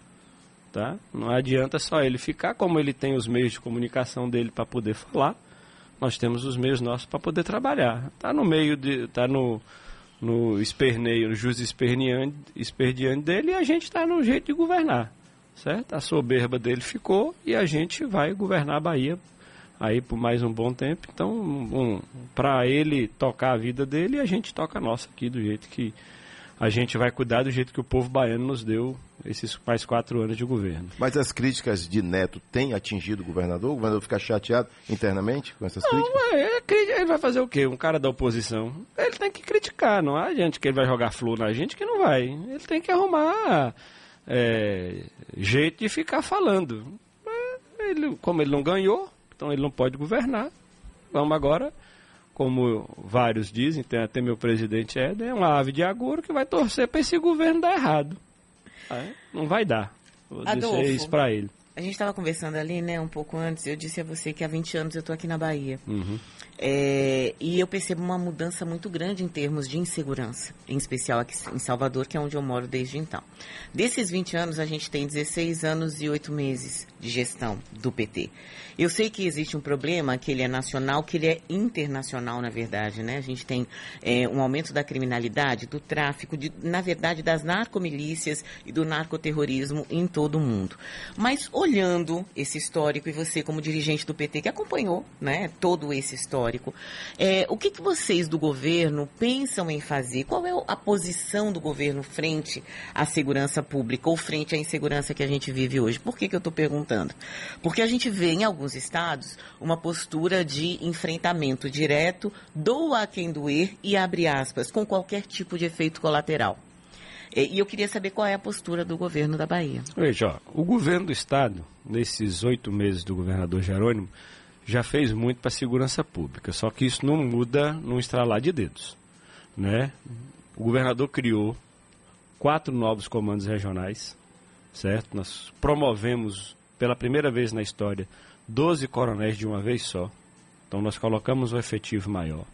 Tá? Não adianta só ele ficar, como ele tem os meios de comunicação dele para poder falar, nós temos os meios nossos para poder trabalhar. Está no meio de. está no, no esperneio, no esperneante, esperneante dele e a gente está no jeito de governar certo? A soberba dele ficou e a gente vai governar a Bahia aí por mais um bom tempo. Então, um, para ele tocar a vida dele, a gente toca a nossa aqui do jeito que a gente vai cuidar do jeito que o povo baiano nos deu esses mais quatro anos de governo. Mas as críticas de Neto têm atingido o governador? O governador fica chateado internamente com essas críticas? Não, é, ele vai fazer o quê? Um cara da oposição, ele tem que criticar, não há gente que ele vai jogar flor na gente que não vai. Ele tem que arrumar é, jeito de ficar falando. Ele, como ele não ganhou, então ele não pode governar. Vamos agora como vários dizem, tem até meu presidente Éder, é uma ave de agouro que vai torcer para esse governo dar errado. Não vai dar. Vou Adolfo, dizer isso para ele. A gente estava conversando ali, né, um pouco antes. Eu disse a você que há 20 anos eu estou aqui na Bahia. Uhum. É, e eu percebo uma mudança muito grande em termos de insegurança, em especial aqui em Salvador, que é onde eu moro desde então. Desses 20 anos, a gente tem 16 anos e 8 meses de gestão do PT. Eu sei que existe um problema, que ele é nacional, que ele é internacional, na verdade, né? A gente tem é, um aumento da criminalidade, do tráfico, de, na verdade, das narcomilícias e do narcoterrorismo em todo o mundo. Mas olhando esse histórico, e você como dirigente do PT que acompanhou, né, todo esse histórico, é, o que, que vocês do governo pensam em fazer? Qual é a posição do governo frente à segurança pública ou frente à insegurança que a gente vive hoje? Por que, que eu estou perguntando? Porque a gente vê em alguns estados uma postura de enfrentamento direto, doa a quem doer e abre aspas, com qualquer tipo de efeito colateral. E eu queria saber qual é a postura do governo da Bahia. Veja, ó, o governo do estado, nesses oito meses do governador Jerônimo, já fez muito para a segurança pública, só que isso não muda num estralar de dedos. Né? O governador criou quatro novos comandos regionais, certo? Nós promovemos pela primeira vez na história 12 coronéis de uma vez só. Então nós colocamos um efetivo maior.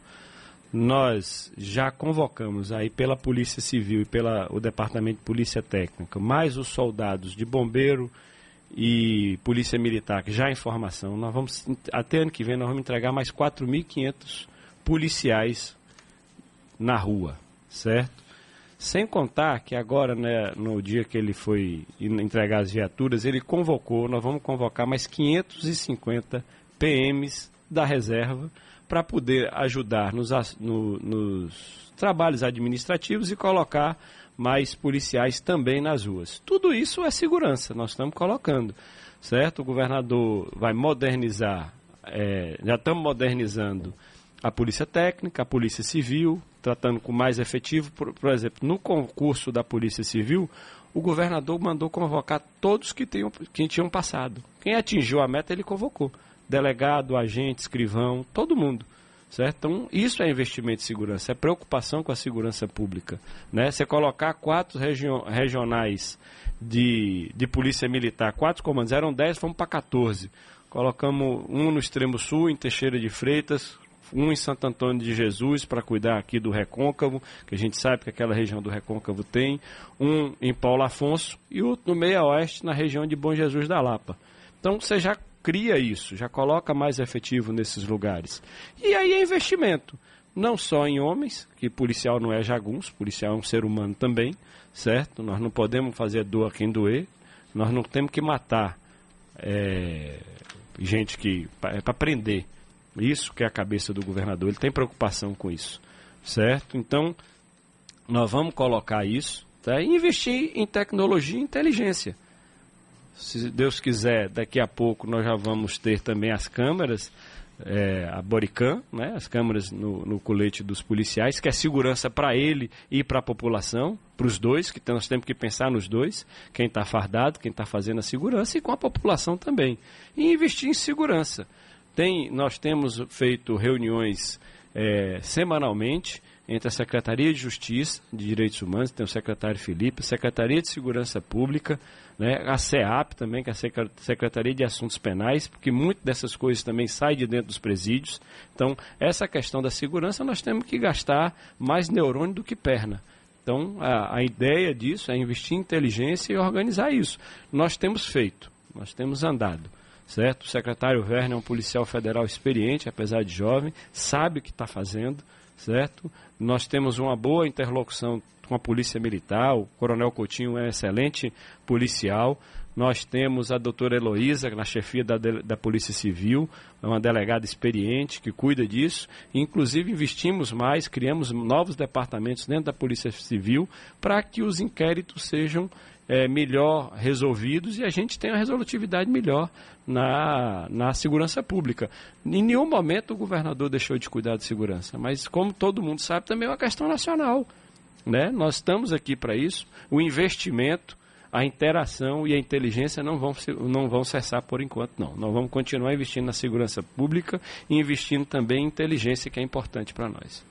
Nós já convocamos aí pela Polícia Civil e pelo Departamento de Polícia Técnica, mais os soldados de bombeiro e Polícia Militar, que já em formação. Nós vamos, até ano que vem, nós vamos entregar mais 4.500 policiais na rua, certo? Sem contar que agora, né, no dia que ele foi entregar as viaturas, ele convocou, nós vamos convocar mais 550 PMs da reserva para poder ajudar nos, no, nos trabalhos administrativos e colocar mais policiais também nas ruas. Tudo isso é segurança, nós estamos colocando, certo? O governador vai modernizar, é, já estamos modernizando a polícia técnica, a polícia civil, tratando com mais efetivo. Por, por, exemplo, no concurso da polícia civil, o governador mandou convocar todos que, tenham, que tinham passado. Quem atingiu a meta, ele convocou. Delegado, agente, escrivão, todo mundo. Certo? Então, isso é investimento em segurança, é preocupação com a segurança pública. Né? Você colocar quatro regionais de, de polícia militar, quatro comandos, eram dez, fomos para 14. Colocamos um no extremo sul, em Teixeira de Freitas, um em Santo Antônio de Jesus para cuidar aqui do Recôncavo, que a gente sabe que aquela região do Recôncavo tem, um em Paulo Afonso e outro no meio oeste, na região de Bom Jesus da Lapa. Então você já cria isso, já coloca mais efetivo nesses lugares. E aí é investimento, não só em homens, que policial não é jagunço, policial é um ser humano também, certo? Nós não podemos fazer dor a quem doer, nós não temos que matar é, gente que é para prender. Isso que é a cabeça do governador, ele tem preocupação com isso, certo? Então, nós vamos colocar isso tá? e investir em tecnologia e inteligência. Se Deus quiser, daqui a pouco nós já vamos ter também as câmeras, é, a Boricam, né? as câmeras no, no colete dos policiais, que é segurança para ele e para a população, para os dois, que nós temos que pensar nos dois, quem está fardado, quem está fazendo a segurança e com a população também. E investir em segurança. Tem, nós temos feito reuniões é, semanalmente entre a Secretaria de Justiça de Direitos Humanos, tem o secretário Felipe, a Secretaria de Segurança Pública, né, a CEAP também, que é a Secretaria de Assuntos Penais, porque muito dessas coisas também sai de dentro dos presídios. Então, essa questão da segurança nós temos que gastar mais neurônio do que perna. Então, a, a ideia disso é investir em inteligência e organizar isso. Nós temos feito, nós temos andado certo? O secretário Werner é um policial federal experiente, apesar de jovem, sabe o que está fazendo, certo? Nós temos uma boa interlocução com a polícia militar, o coronel Coutinho é um excelente policial, Nós temos a doutora Heloísa, na chefia da, da Polícia Civil, é uma delegada experiente que cuida disso. Inclusive, investimos mais, criamos novos departamentos dentro da Polícia Civil para que os inquéritos sejam é, melhor resolvidos e a gente tenha uma resolutividade melhor na, na segurança pública. Em nenhum momento o governador deixou de cuidar de segurança, mas como todo mundo sabe, também é uma questão nacional. Né? Nós estamos aqui para isso. O investimento a interação e a inteligência não vão, não vão cessar por enquanto, não. Nós vamos continuar investindo na segurança pública e investindo também em inteligência, que é importante para nós.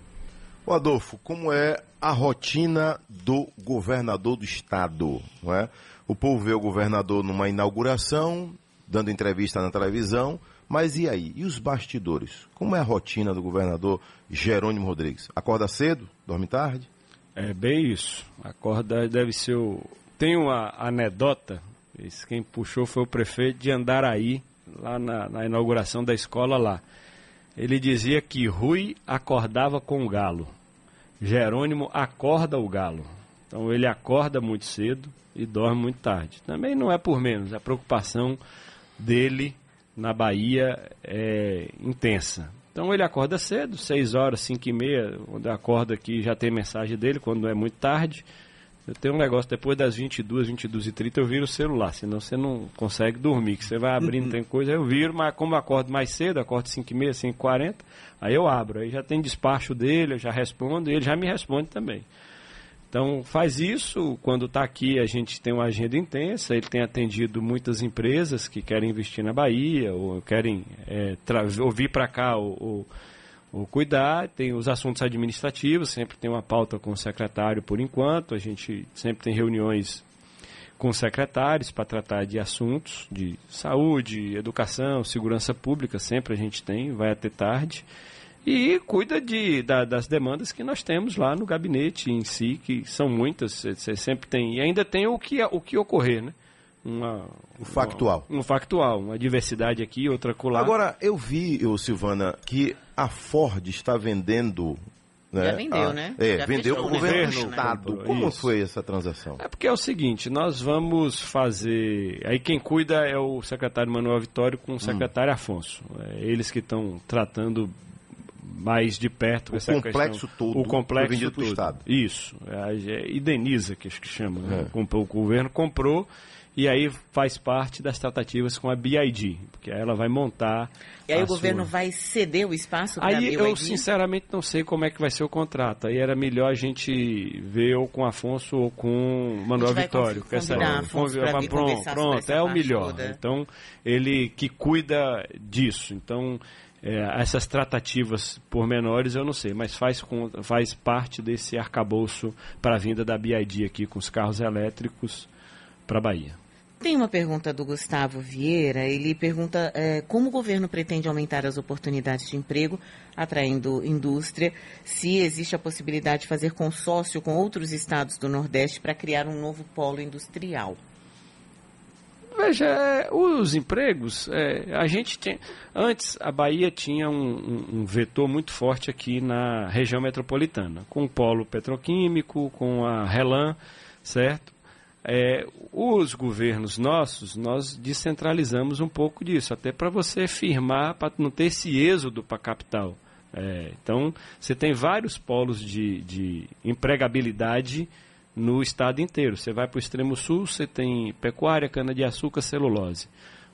O Adolfo, como é a rotina do governador do estado? Não é? O povo vê o governador numa inauguração, dando entrevista na televisão, mas e aí? E os bastidores? Como é a rotina do governador Jerônimo Rodrigues? Acorda cedo? Dorme tarde? É bem isso. Acorda deve ser o, tem uma anedota, quem puxou foi o prefeito de Andaraí, lá na, na inauguração da escola lá. Ele dizia que Rui acordava com o galo. Jerônimo acorda o galo. Então ele acorda muito cedo e dorme muito tarde. Também não é por menos, a preocupação dele na Bahia é intensa. Então ele acorda cedo, 6 horas, 5 e meia, quando acorda aqui já tem mensagem dele, quando é muito tarde. Eu tenho um negócio, depois das 22, 22 e 30 eu viro o celular, senão você não consegue dormir, que você vai abrindo, uhum. tem coisa, eu viro, mas como eu acordo mais cedo, acordo 5 e meia, 5 e 40, aí eu abro, aí já tem despacho dele, eu já respondo, e ele já me responde também. Então faz isso, quando está aqui a gente tem uma agenda intensa, ele tem atendido muitas empresas que querem investir na Bahia, ou querem é, ouvir para cá o, o o cuidar, tem os assuntos administrativos, sempre tem uma pauta com o secretário por enquanto, a gente sempre tem reuniões com secretários para tratar de assuntos de saúde, educação, segurança pública, sempre a gente tem, vai até tarde. E cuida de, da, das demandas que nós temos lá no gabinete em si, que são muitas, você sempre tem. E ainda tem o que, o que ocorrer, né? Uma, um factual. Uma, um factual, uma diversidade aqui, outra colar. Agora, eu vi, eu, Silvana, que a Ford está vendendo né? Já vendeu, a, né? É, Já vendeu para o governo do Estado. Né? Como Isso. foi essa transação? É porque é o seguinte, nós vamos fazer... Aí quem cuida é o secretário Manuel Vitório com o hum. secretário hum. Afonso. É, eles que estão tratando mais de perto o essa complexo questão. todo o complexo todo. Estado. Isso. É, é Ideniza, que acho que chama. Né? É. O governo comprou e aí faz parte das tratativas com a BID, porque ela vai montar. E aí o governo sua... vai ceder o espaço para a BID? Aí eu sinceramente não sei como é que vai ser o contrato. Aí era melhor a gente ver ou com Afonso ou com Manuel Vitório. Que essa... Afonso pronto, pronto é o melhor. Toda. Então ele que cuida disso. Então é, essas tratativas pormenores eu não sei, mas faz, com, faz parte desse arcabouço para a vinda da BID aqui com os carros elétricos para a Bahia. Tem uma pergunta do Gustavo Vieira. Ele pergunta é, como o governo pretende aumentar as oportunidades de emprego, atraindo indústria, se existe a possibilidade de fazer consórcio com outros estados do Nordeste para criar um novo polo industrial. Veja, é, os empregos, é, a gente tem. Antes, a Bahia tinha um, um, um, vetor muito forte aqui na região metropolitana, com o polo petroquímico, com a Relan, certo? É, os governos nossos, nós descentralizamos um pouco disso, até para você firmar, para não ter esse êxodo para a capital. É, então, você tem vários polos de, de empregabilidade no estado inteiro. Você vai para o extremo sul, você tem pecuária, cana-de-açúcar, celulose.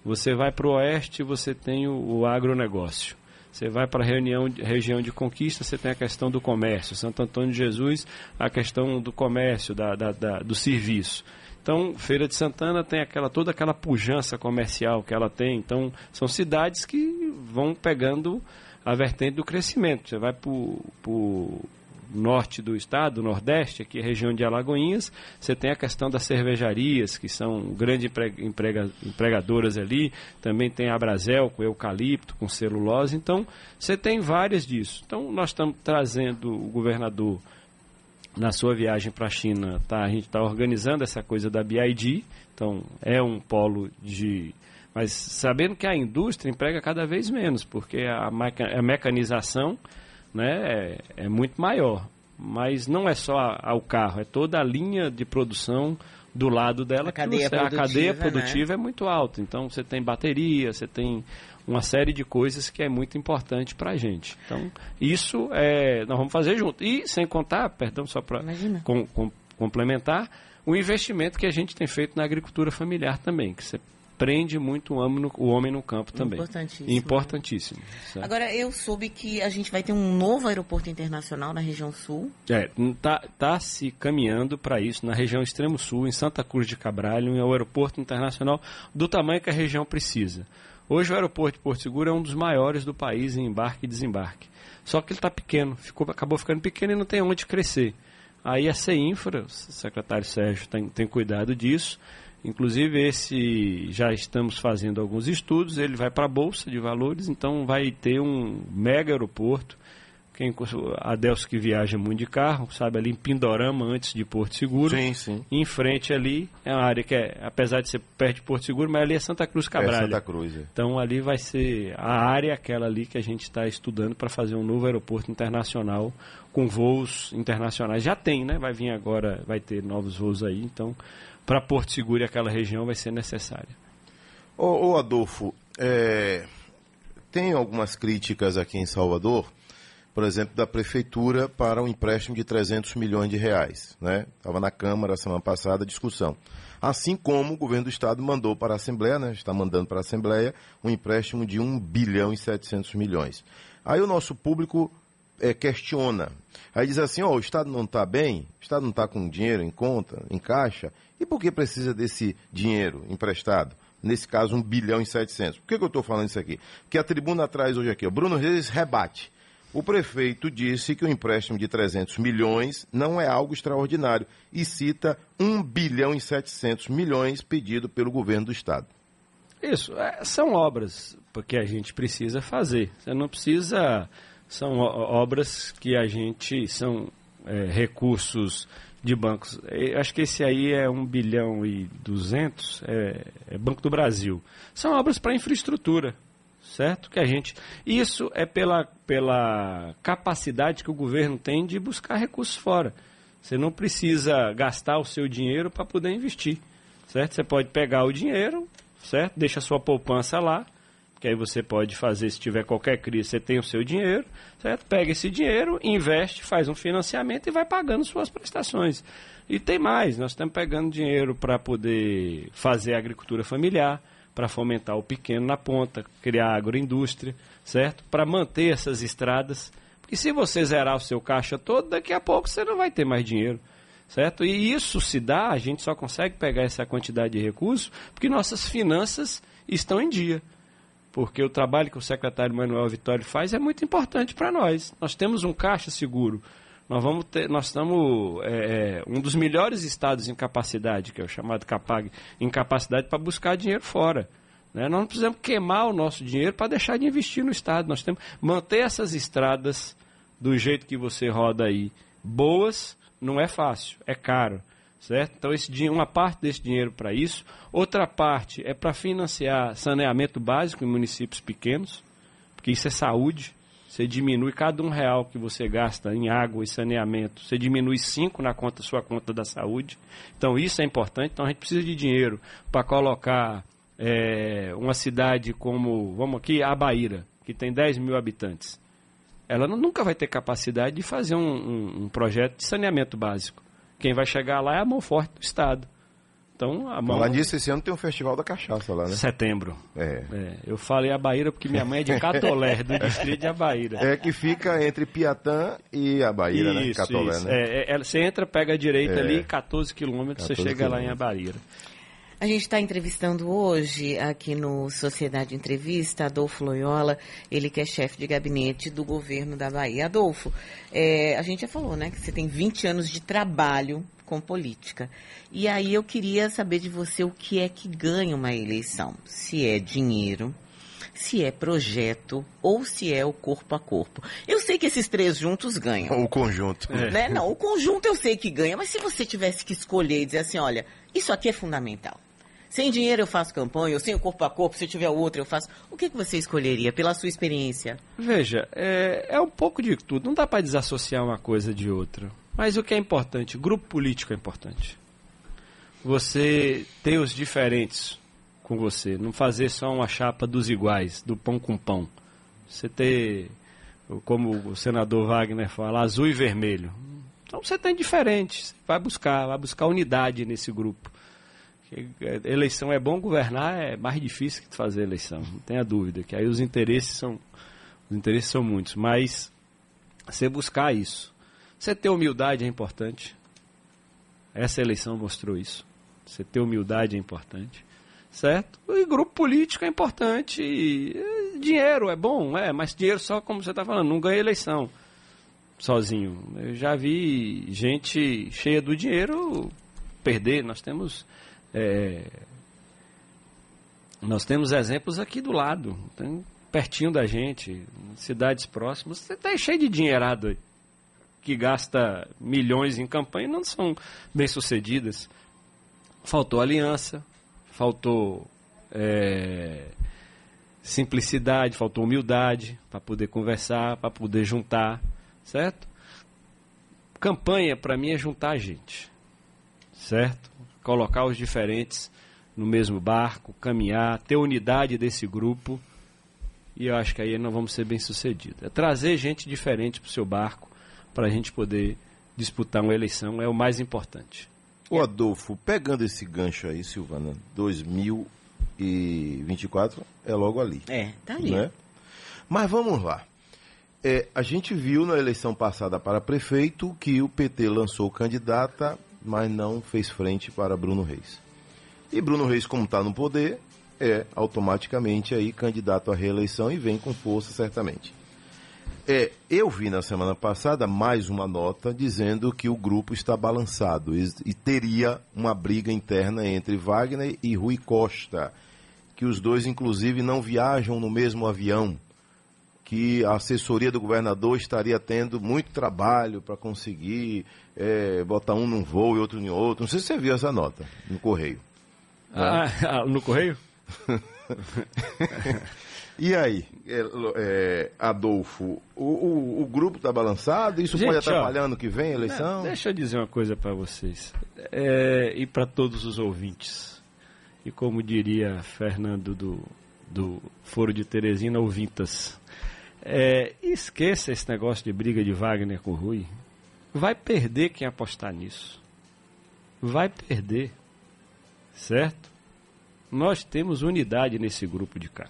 Você vai para o oeste, você tem o, o agronegócio. Você vai para a região de conquista, você tem a questão do comércio. Santo Antônio de Jesus, a questão do comércio, da, da, da, do serviço. Então, Feira de Santana tem aquela toda aquela pujança comercial que ela tem. Então, são cidades que vão pegando a vertente do crescimento. Você vai para norte do estado, nordeste, aqui a região de Alagoinhas, você tem a questão das cervejarias, que são grandes emprega, empregadoras ali, também tem a Brasel com eucalipto, com celulose, então você tem várias disso. Então nós estamos trazendo o governador na sua viagem para a China, tá, a gente está organizando essa coisa da BID, então é um polo de mas sabendo que a indústria emprega cada vez menos, porque a, a mecanização né, é, é muito maior. Mas não é só o carro, é toda a linha de produção do lado dela, a cadeia, você, produtiva, a cadeia né? produtiva é muito alta. Então você tem bateria, você tem uma série de coisas que é muito importante para a gente. Então isso é, nós vamos fazer junto. E sem contar, perdão, só para com, com, complementar, o investimento que a gente tem feito na agricultura familiar também, que você prende muito o homem no, o homem no campo também. Importantíssimo. Importantíssimo. certo? Agora, eu soube que a gente vai ter um novo aeroporto internacional na região sul. É, tá, tá se caminhando para isso na região extremo sul, em Santa Cruz de Cabralho, é o aeroporto internacional do tamanho que a região precisa. Hoje o aeroporto de Porto Seguro é um dos maiores do país em embarque e desembarque. Só que ele está pequeno, ficou, acabou ficando pequeno e não tem onde crescer. Aí a CEINFRA, o secretário Sérgio tem, tem cuidado disso. Inclusive esse já estamos fazendo alguns estudos, ele vai para a Bolsa de Valores, então vai ter um mega aeroporto. Quem, a Delcio que viaja muito de carro, sabe, ali em Pindorama, antes de Porto Seguro. Sim, sim. Em frente ali, é uma área que é, apesar de ser perto de Porto Seguro, mas ali é Santa Cruz É Cabralha. Santa Cruz. é. Então ali vai ser a área aquela ali que a gente está estudando para fazer um novo aeroporto internacional com voos internacionais. Já tem, né? Vai vir agora, vai ter novos voos aí. Então, para Porto Seguro e aquela região vai ser necessária. Ô, ô, Adolfo, é, tem algumas críticas aqui em Salvador, por exemplo, da prefeitura para um empréstimo de 300 milhões de reais. Né? Estava na Câmara semana passada a discussão. Assim como o governo do Estado mandou para a Assembleia, né? está mandando para a Assembleia, um empréstimo de 1 bilhão e 700 milhões. Aí o nosso público é, questiona. Aí diz assim, ó, o Estado não está bem, o Estado não está com dinheiro em conta, em caixa, e por que precisa desse dinheiro emprestado? Nesse caso, 1 bilhão e 700. Por que, que eu estou falando isso aqui? Porque a tribuna traz hoje aqui, o Bruno Reis rebate. O prefeito disse que o empréstimo de 300 milhões não é algo extraordinário e cita 1 bilhão e 700 milhões pedido pelo governo do Estado. Isso, é, são obras que a gente precisa fazer. Você não precisa. São obras que a gente. São é, recursos de bancos. Eu acho que esse aí é 1 bilhão e 200, é, é Banco do Brasil. São obras para infraestrutura, certo? Que a gente. Isso é pela, pela capacidade que o governo tem de buscar recursos fora. Você não precisa gastar o seu dinheiro para poder investir, certo? Você pode pegar o dinheiro, certo? Deixa a sua poupança lá, que aí você pode fazer, se tiver qualquer crise, você tem o seu dinheiro, certo? Pega esse dinheiro, investe, faz um financiamento e vai pagando suas prestações. E tem mais, nós estamos pegando dinheiro para poder fazer agricultura familiar, para fomentar o pequeno na ponta, criar agroindústria, certo? Para manter essas estradas. Porque se você zerar o seu caixa todo, daqui a pouco você não vai ter mais dinheiro certo? E isso se dá, a gente só consegue pegar essa quantidade de recursos porque nossas finanças estão em dia. Porque o trabalho que o secretário Manuel Vitório faz é muito importante para nós. Nós temos um caixa seguro. Nós vamos ter, nós estamos é, é, um dos melhores estados em capacidade, que é o chamado CAPAG, em capacidade para buscar dinheiro fora. Né? Nós não precisamos queimar o nosso dinheiro para deixar de investir no estado. Nós temos manter essas estradas do jeito que você roda aí boas não é fácil, é caro, certo? Então esse uma parte desse dinheiro para isso, outra parte é para financiar saneamento básico em municípios pequenos, porque isso é saúde. Você diminui cada um real que você gasta em água e saneamento, você diminui cinco na conta sua conta da saúde. Então isso é importante. Então a gente precisa de dinheiro para colocar é, uma cidade como, vamos aqui, a Baíra, que tem 10 mil habitantes ela nunca vai ter capacidade de fazer um, um- um projeto de saneamento básico. Quem vai chegar lá é a mão forte do Estado. Então, a mão... Falar nisso, esse ano tem um festival da cachaça lá, né? Setembro. É. É, eu falei Abaíra porque minha mãe é de Catolé, do <laughs> distrito de Abaíra. É que fica entre Piatã e a Bahia, né? Isso, Catolé, isso. né? É, é, ela- você entra, pega a direita É. ali, 14 quilômetros, você 14 chega lá em quilômetros. Abaíra. A gente está entrevistando hoje, aqui no Sociedade Entrevista, Adolfo Loyola, ele que é chefe de gabinete do governo da Bahia. Adolfo, é, a gente já falou, né, que você tem 20 anos de trabalho com política. E aí eu queria saber de você o que é que ganha uma eleição. Se é dinheiro, se é projeto ou se é o corpo a corpo. Eu sei que esses três juntos ganham. O conjunto. Né? Não, o conjunto eu sei que ganha, mas se você tivesse que escolher e dizer assim, olha, isso aqui é fundamental. Sem dinheiro eu faço campanha, ou sem o corpo a corpo, se tiver outro eu faço. O que, que você escolheria pela sua experiência? Veja, é, é um pouco de tudo. Não dá para desassociar uma coisa de outra. Mas o que é importante? Grupo político é importante. você ter os diferentes com você, não fazer só uma chapa dos iguais, do pão com pão. Você ter, como o senador Wagner fala, azul e vermelho. Então você tem diferentes, vai buscar, vai buscar unidade nesse grupo. Eleição é bom, governar é mais difícil que fazer eleição, não tenha dúvida, que aí os interesses são os interesses são muitos, mas você buscar isso. Você ter humildade é importante. Essa eleição mostrou isso. Você ter humildade é importante. Certo? E grupo político é importante. E dinheiro é bom, é, mas dinheiro só, como você está falando, não ganha eleição sozinho. Eu já vi gente cheia do dinheiro perder. Nós temos. É, nós temos exemplos aqui do lado, pertinho da gente, cidades próximas. Você está cheio de dinheirado aí que gasta milhões em campanha não são bem sucedidas. Faltou aliança, faltou é, simplicidade, faltou humildade para poder conversar, para poder juntar, certo? Campanha para mim é juntar a gente, certo? Colocar os diferentes no mesmo barco, caminhar, ter unidade desse grupo e eu acho que aí nós vamos ser bem sucedidos. É trazer gente diferente para o seu barco para a gente poder disputar uma eleição é o mais importante. O Adolfo, pegando esse gancho aí, Silvana, 2024 é logo ali. É, tá ali. Né? Mas vamos lá. É, a gente viu na eleição passada para prefeito que o PT lançou candidata, mas não fez frente para Bruno Reis. E Bruno Reis, como está no poder, é automaticamente aí candidato à reeleição e vem com força certamente. É, eu vi na semana passada mais uma nota dizendo que o grupo está balançado e, e teria uma briga interna entre Wagner e Rui Costa, que os dois inclusive não viajam no mesmo avião, que a assessoria do governador estaria tendo muito trabalho para conseguir é, botar um num voo e outro em outro. Não sei se você viu essa nota no correio. Ah, no correio? <laughs> E aí, é, é, Adolfo, o, o, o grupo está balançado? Isso Gente, pode atrapalhar ano que vem a eleição? deixa eu dizer uma coisa para vocês é, e para todos os ouvintes. E como diria Fernando do, do Foro de Teresina, ouvintas. É, esqueça esse negócio de briga de Wagner com Rui. Vai perder quem apostar nisso. Vai perder. Certo? Nós temos unidade nesse grupo de cá.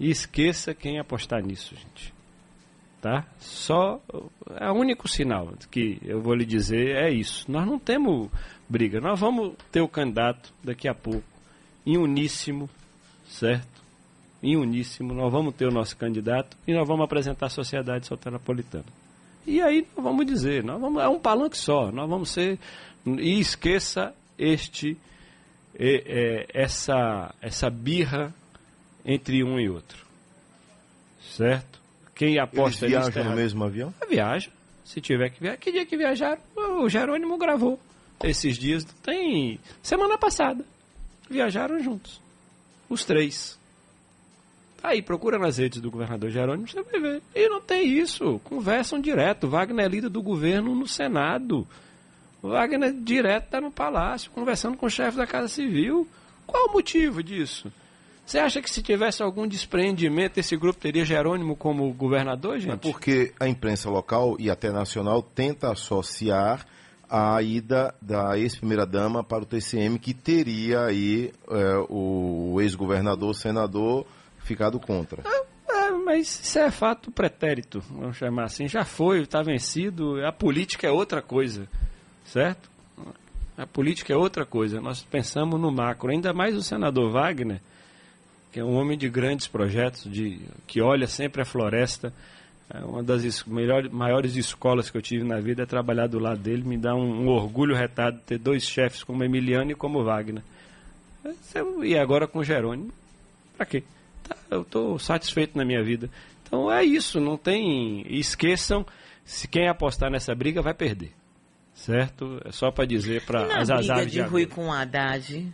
E esqueça quem apostar nisso, gente. Tá? Só é o único sinal que eu vou lhe dizer é isso. Nós não temos briga. Nós vamos ter o candidato daqui a pouco em uníssimo, certo? Em uníssimo, nós vamos ter o nosso candidato e nós vamos apresentar a sociedade soteropolitana. E aí nós vamos dizer, nós vamos, é um palanque só, nós vamos ser. E esqueça este, é, é, essa, essa birra entre um e outro. Certo? Quem aposta Eles viajam no mesmo avião? Viaja. Se tiver que viajar. Que dia que viajaram? O Jerônimo gravou. Esses dias tem. Semana passada. Viajaram juntos. Os três. Tá aí, procura nas redes do governador Jerônimo, você vai ver. E não tem isso. Conversam direto. Wagner é líder do governo no Senado. Wagner direto está no palácio, conversando com o chefe da Casa Civil. Qual o motivo disso? Você acha que se tivesse algum desprendimento, esse grupo teria Jerônimo como governador, gente? É porque a imprensa local e até nacional tenta associar a ida da ex-primeira-dama para o TCM, que teria aí é, o ex-governador, senador, ficado contra. É, é, mas isso é fato pretérito, vamos chamar assim. Já foi, está vencido. A política é outra coisa, certo? A política é outra coisa. Nós pensamos no macro. Ainda mais o senador Wagner que é um homem de grandes projetos, de, que olha sempre a floresta. É uma das melhores, maiores escolas que eu tive na vida é trabalhar do lado dele. Me dá um, um orgulho retado ter dois chefes como Emiliano e como Wagner. E agora com Jerônimo. Pra quê? Tá, eu estou satisfeito na minha vida. Então é isso, não tem. Esqueçam, se quem apostar nessa briga vai perder. Certo? É só para dizer para as briga de, de Rui com Haddad.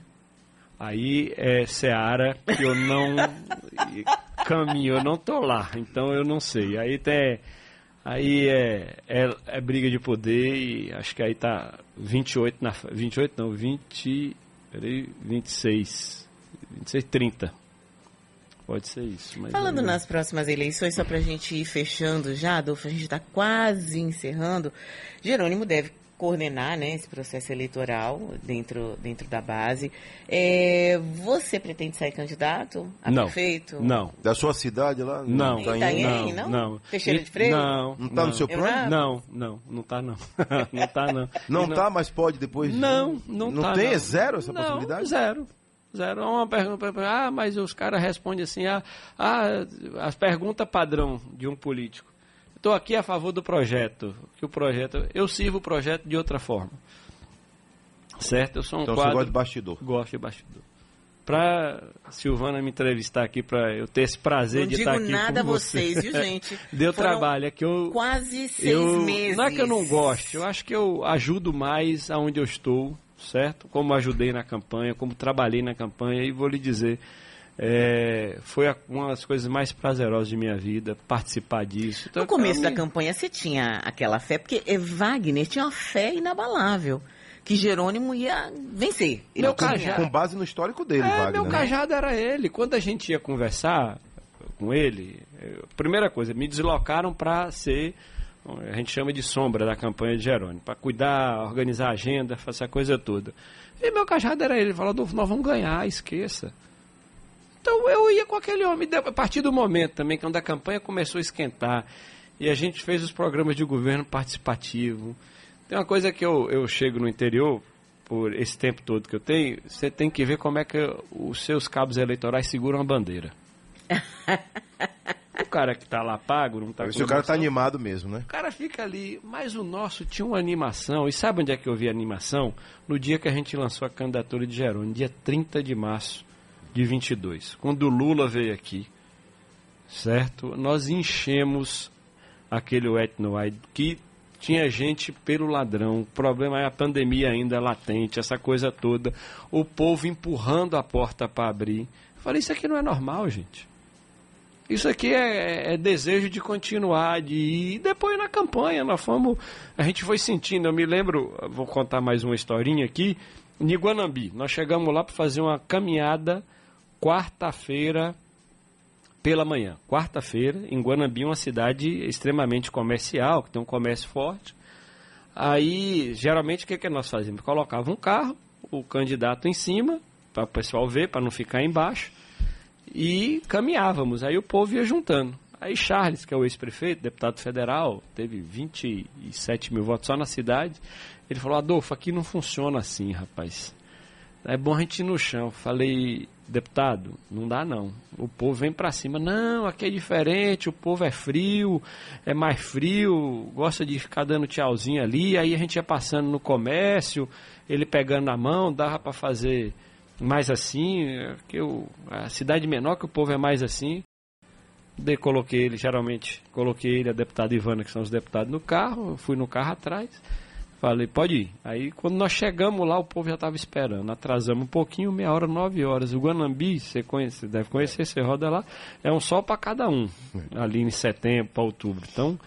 Aí é Seara que eu não caminho, eu não tô lá, então eu não sei. Aí até aí é, é, é, briga de poder e acho que aí tá 28 na 28 não, 20, peraí, 26, 26, 30. Pode ser isso. Falando nas próximas eleições, só para a gente ir fechando já, Adolfo, a gente está quase encerrando. Jerônimo deve coordenar né, esse processo eleitoral dentro, dentro da base. É, você pretende ser candidato a não, prefeito? Não. Da sua cidade lá? Não. Tá Itanhaém, não, não? não. Teixeira de Freire? Não. Não está não. no seu plano? Não, não, não tá não. <laughs> não tá não. Não, não tá, mas pode depois. Não, não, não tá. tem? Não. É zero essa não, possibilidade? Zero. Zero. É uma pergunta, ah, mas os caras respondem assim, ah, ah, as perguntas padrão de um político. Estou aqui a favor do projeto, que o projeto, eu sirvo o projeto de outra forma. Certo? Eu sou um então quadro... você gosta de bastidor. Gosto de bastidor. Para Silvana me entrevistar aqui, para eu ter esse prazer não de estar aqui Não digo nada com a vocês, viu, gente? <laughs> Deu Foram trabalho, é que eu... Quase seis eu, meses. Não é que eu não goste, eu acho que eu ajudo mais aonde eu estou, certo? Como ajudei na campanha, como trabalhei na campanha, e vou lhe dizer, é, foi uma das coisas mais prazerosas de minha vida, participar disso. Então, no começo da campanha você tinha aquela fé, porque Wagner tinha uma fé inabalável que Jerônimo ia vencer. Meu cajado, com base no histórico dele, é, Wagner. Meu cajado né? era ele. Quando a gente ia conversar com ele, primeira coisa, me deslocaram para ser, a gente chama de sombra da campanha de Jerônimo, para cuidar, organizar a agenda, fazer essa coisa toda. E meu cajado era ele, ele falou, nós vamos ganhar, esqueça. Então eu ia com aquele homem, a partir do momento também, quando a campanha começou a esquentar, e a gente fez os programas de governo participativo, tem uma coisa que eu, eu chego no interior, por esse tempo todo que eu tenho, você tem que ver como é que os seus cabos eleitorais seguram a bandeira. <laughs> o cara que está lá pago, não está com o cara está animado mesmo, né? O cara fica ali, mas o nosso tinha uma animação. E sabe onde é que eu vi a animação? No dia que a gente lançou a candidatura de Jerônimo, dia 30 de março de 22. Quando o Lula veio aqui, certo? Nós enchemos aquele etnoide que tinha gente pelo ladrão. O problema é a pandemia ainda latente, essa coisa toda. O povo empurrando a porta para abrir. Eu falei, isso aqui não é normal, gente. Isso aqui é, é, desejo de continuar, de ir. E depois na campanha, nós fomos. A gente foi sentindo. Eu me lembro, vou contar mais uma historinha aqui. Em Iguanambi, nós chegamos lá para fazer uma caminhada quarta-feira pela manhã. Quarta-feira, em Guanambi, uma cidade extremamente comercial, que tem um comércio forte. Aí, geralmente, o que, que nós fazíamos? Colocava um carro, o candidato em cima, para o pessoal ver, para não ficar embaixo, e caminhávamos. Aí o povo ia juntando. Aí Charles, que é o ex-prefeito, deputado federal, teve 27 mil votos só na cidade. Ele falou, Adolfo, aqui não funciona assim, rapaz. É bom a gente ir no chão. Falei, deputado, não dá não. O povo vem para cima. Não, aqui é diferente, o povo é frio, é mais frio, gosta de ficar dando tchauzinho ali. Aí a gente ia passando no comércio, ele pegando na mão, dava para fazer mais assim. Que eu, a cidade menor que o povo é mais assim. De, coloquei ele, geralmente, coloquei ele, a deputada Ivana, que são os deputados, no carro, fui no carro atrás. Falei, pode ir. Aí quando nós chegamos lá, o povo já estava esperando. Atrasamos um pouquinho, meia hora, nove horas. O Guanambi, você conhece, deve conhecer, você roda lá, é um sol para cada um. Ali em setembro para outubro. Então,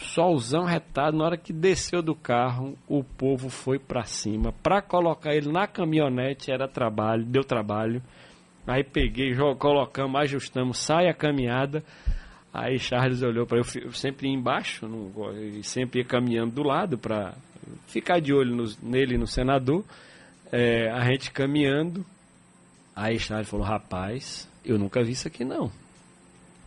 solzão retado, na hora que desceu do carro, o povo foi para cima. Para colocar ele na caminhonete era trabalho, deu trabalho. Aí peguei, colocamos, ajustamos, sai a caminhada. Aí Charles olhou para eu, eu sempre ia embaixo, não, sempre ia caminhando do lado para ficar de olho no, nele no senador. É, a gente caminhando. Aí Charles falou: Rapaz, eu nunca vi isso aqui não.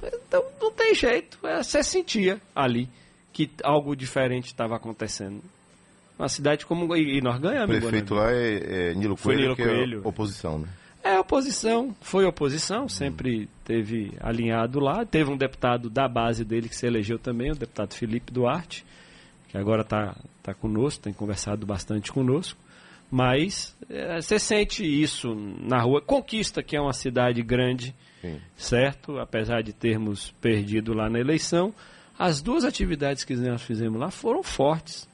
Então não tem jeito. É, você sentia ali que algo diferente estava acontecendo. Uma cidade como. E, e nós ganhamos. O prefeito lá é, é Nilo Coelho, Nilo que Coelho. é oposição, né? É oposição, foi oposição, sempre teve alinhado lá. Teve um deputado da base dele que se elegeu também, o deputado Felipe Duarte, que agora está tá conosco, tem conversado bastante conosco. Mas é, você sente isso na rua. Conquista, que é uma cidade grande, Sim. certo? Apesar de termos perdido lá na eleição, as duas atividades que nós fizemos lá foram fortes.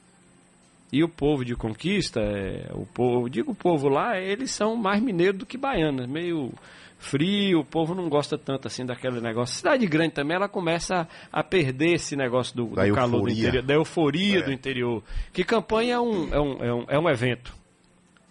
E o povo de Conquista, é, o povo, digo o povo lá, eles são mais mineiros do que baianos, meio frio, o povo não gosta tanto assim daquele negócio. Cidade grande também, ela começa a, a perder esse negócio do, do calor do interior, da euforia é. do interior. Que campanha é um, é um, é um, é um evento.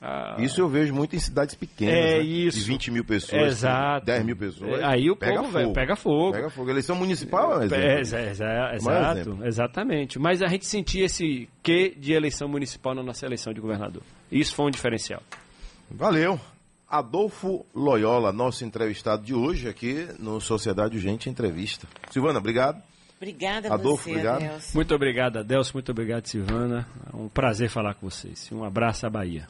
Ah, isso eu vejo muito em cidades pequenas, é né? isso. de 20 mil pessoas, Exato. 10 mil pessoas. Aí o pega povo fogo. pega fogo. Pega fogo. Eleição municipal é um é, exato, exatamente. Mas a gente sentia esse quê de eleição municipal na nossa eleição de governador. Isso foi um diferencial. Valeu. Adolfo Loyola, nosso entrevistado de hoje aqui no Sociedade Urgente Entrevista. Silvana, obrigado. Obrigada Adolfo, você, obrigado. Adelson. Muito obrigado, Adelso. Muito obrigado, Silvana. É um prazer falar com vocês. Um abraço à Bahia.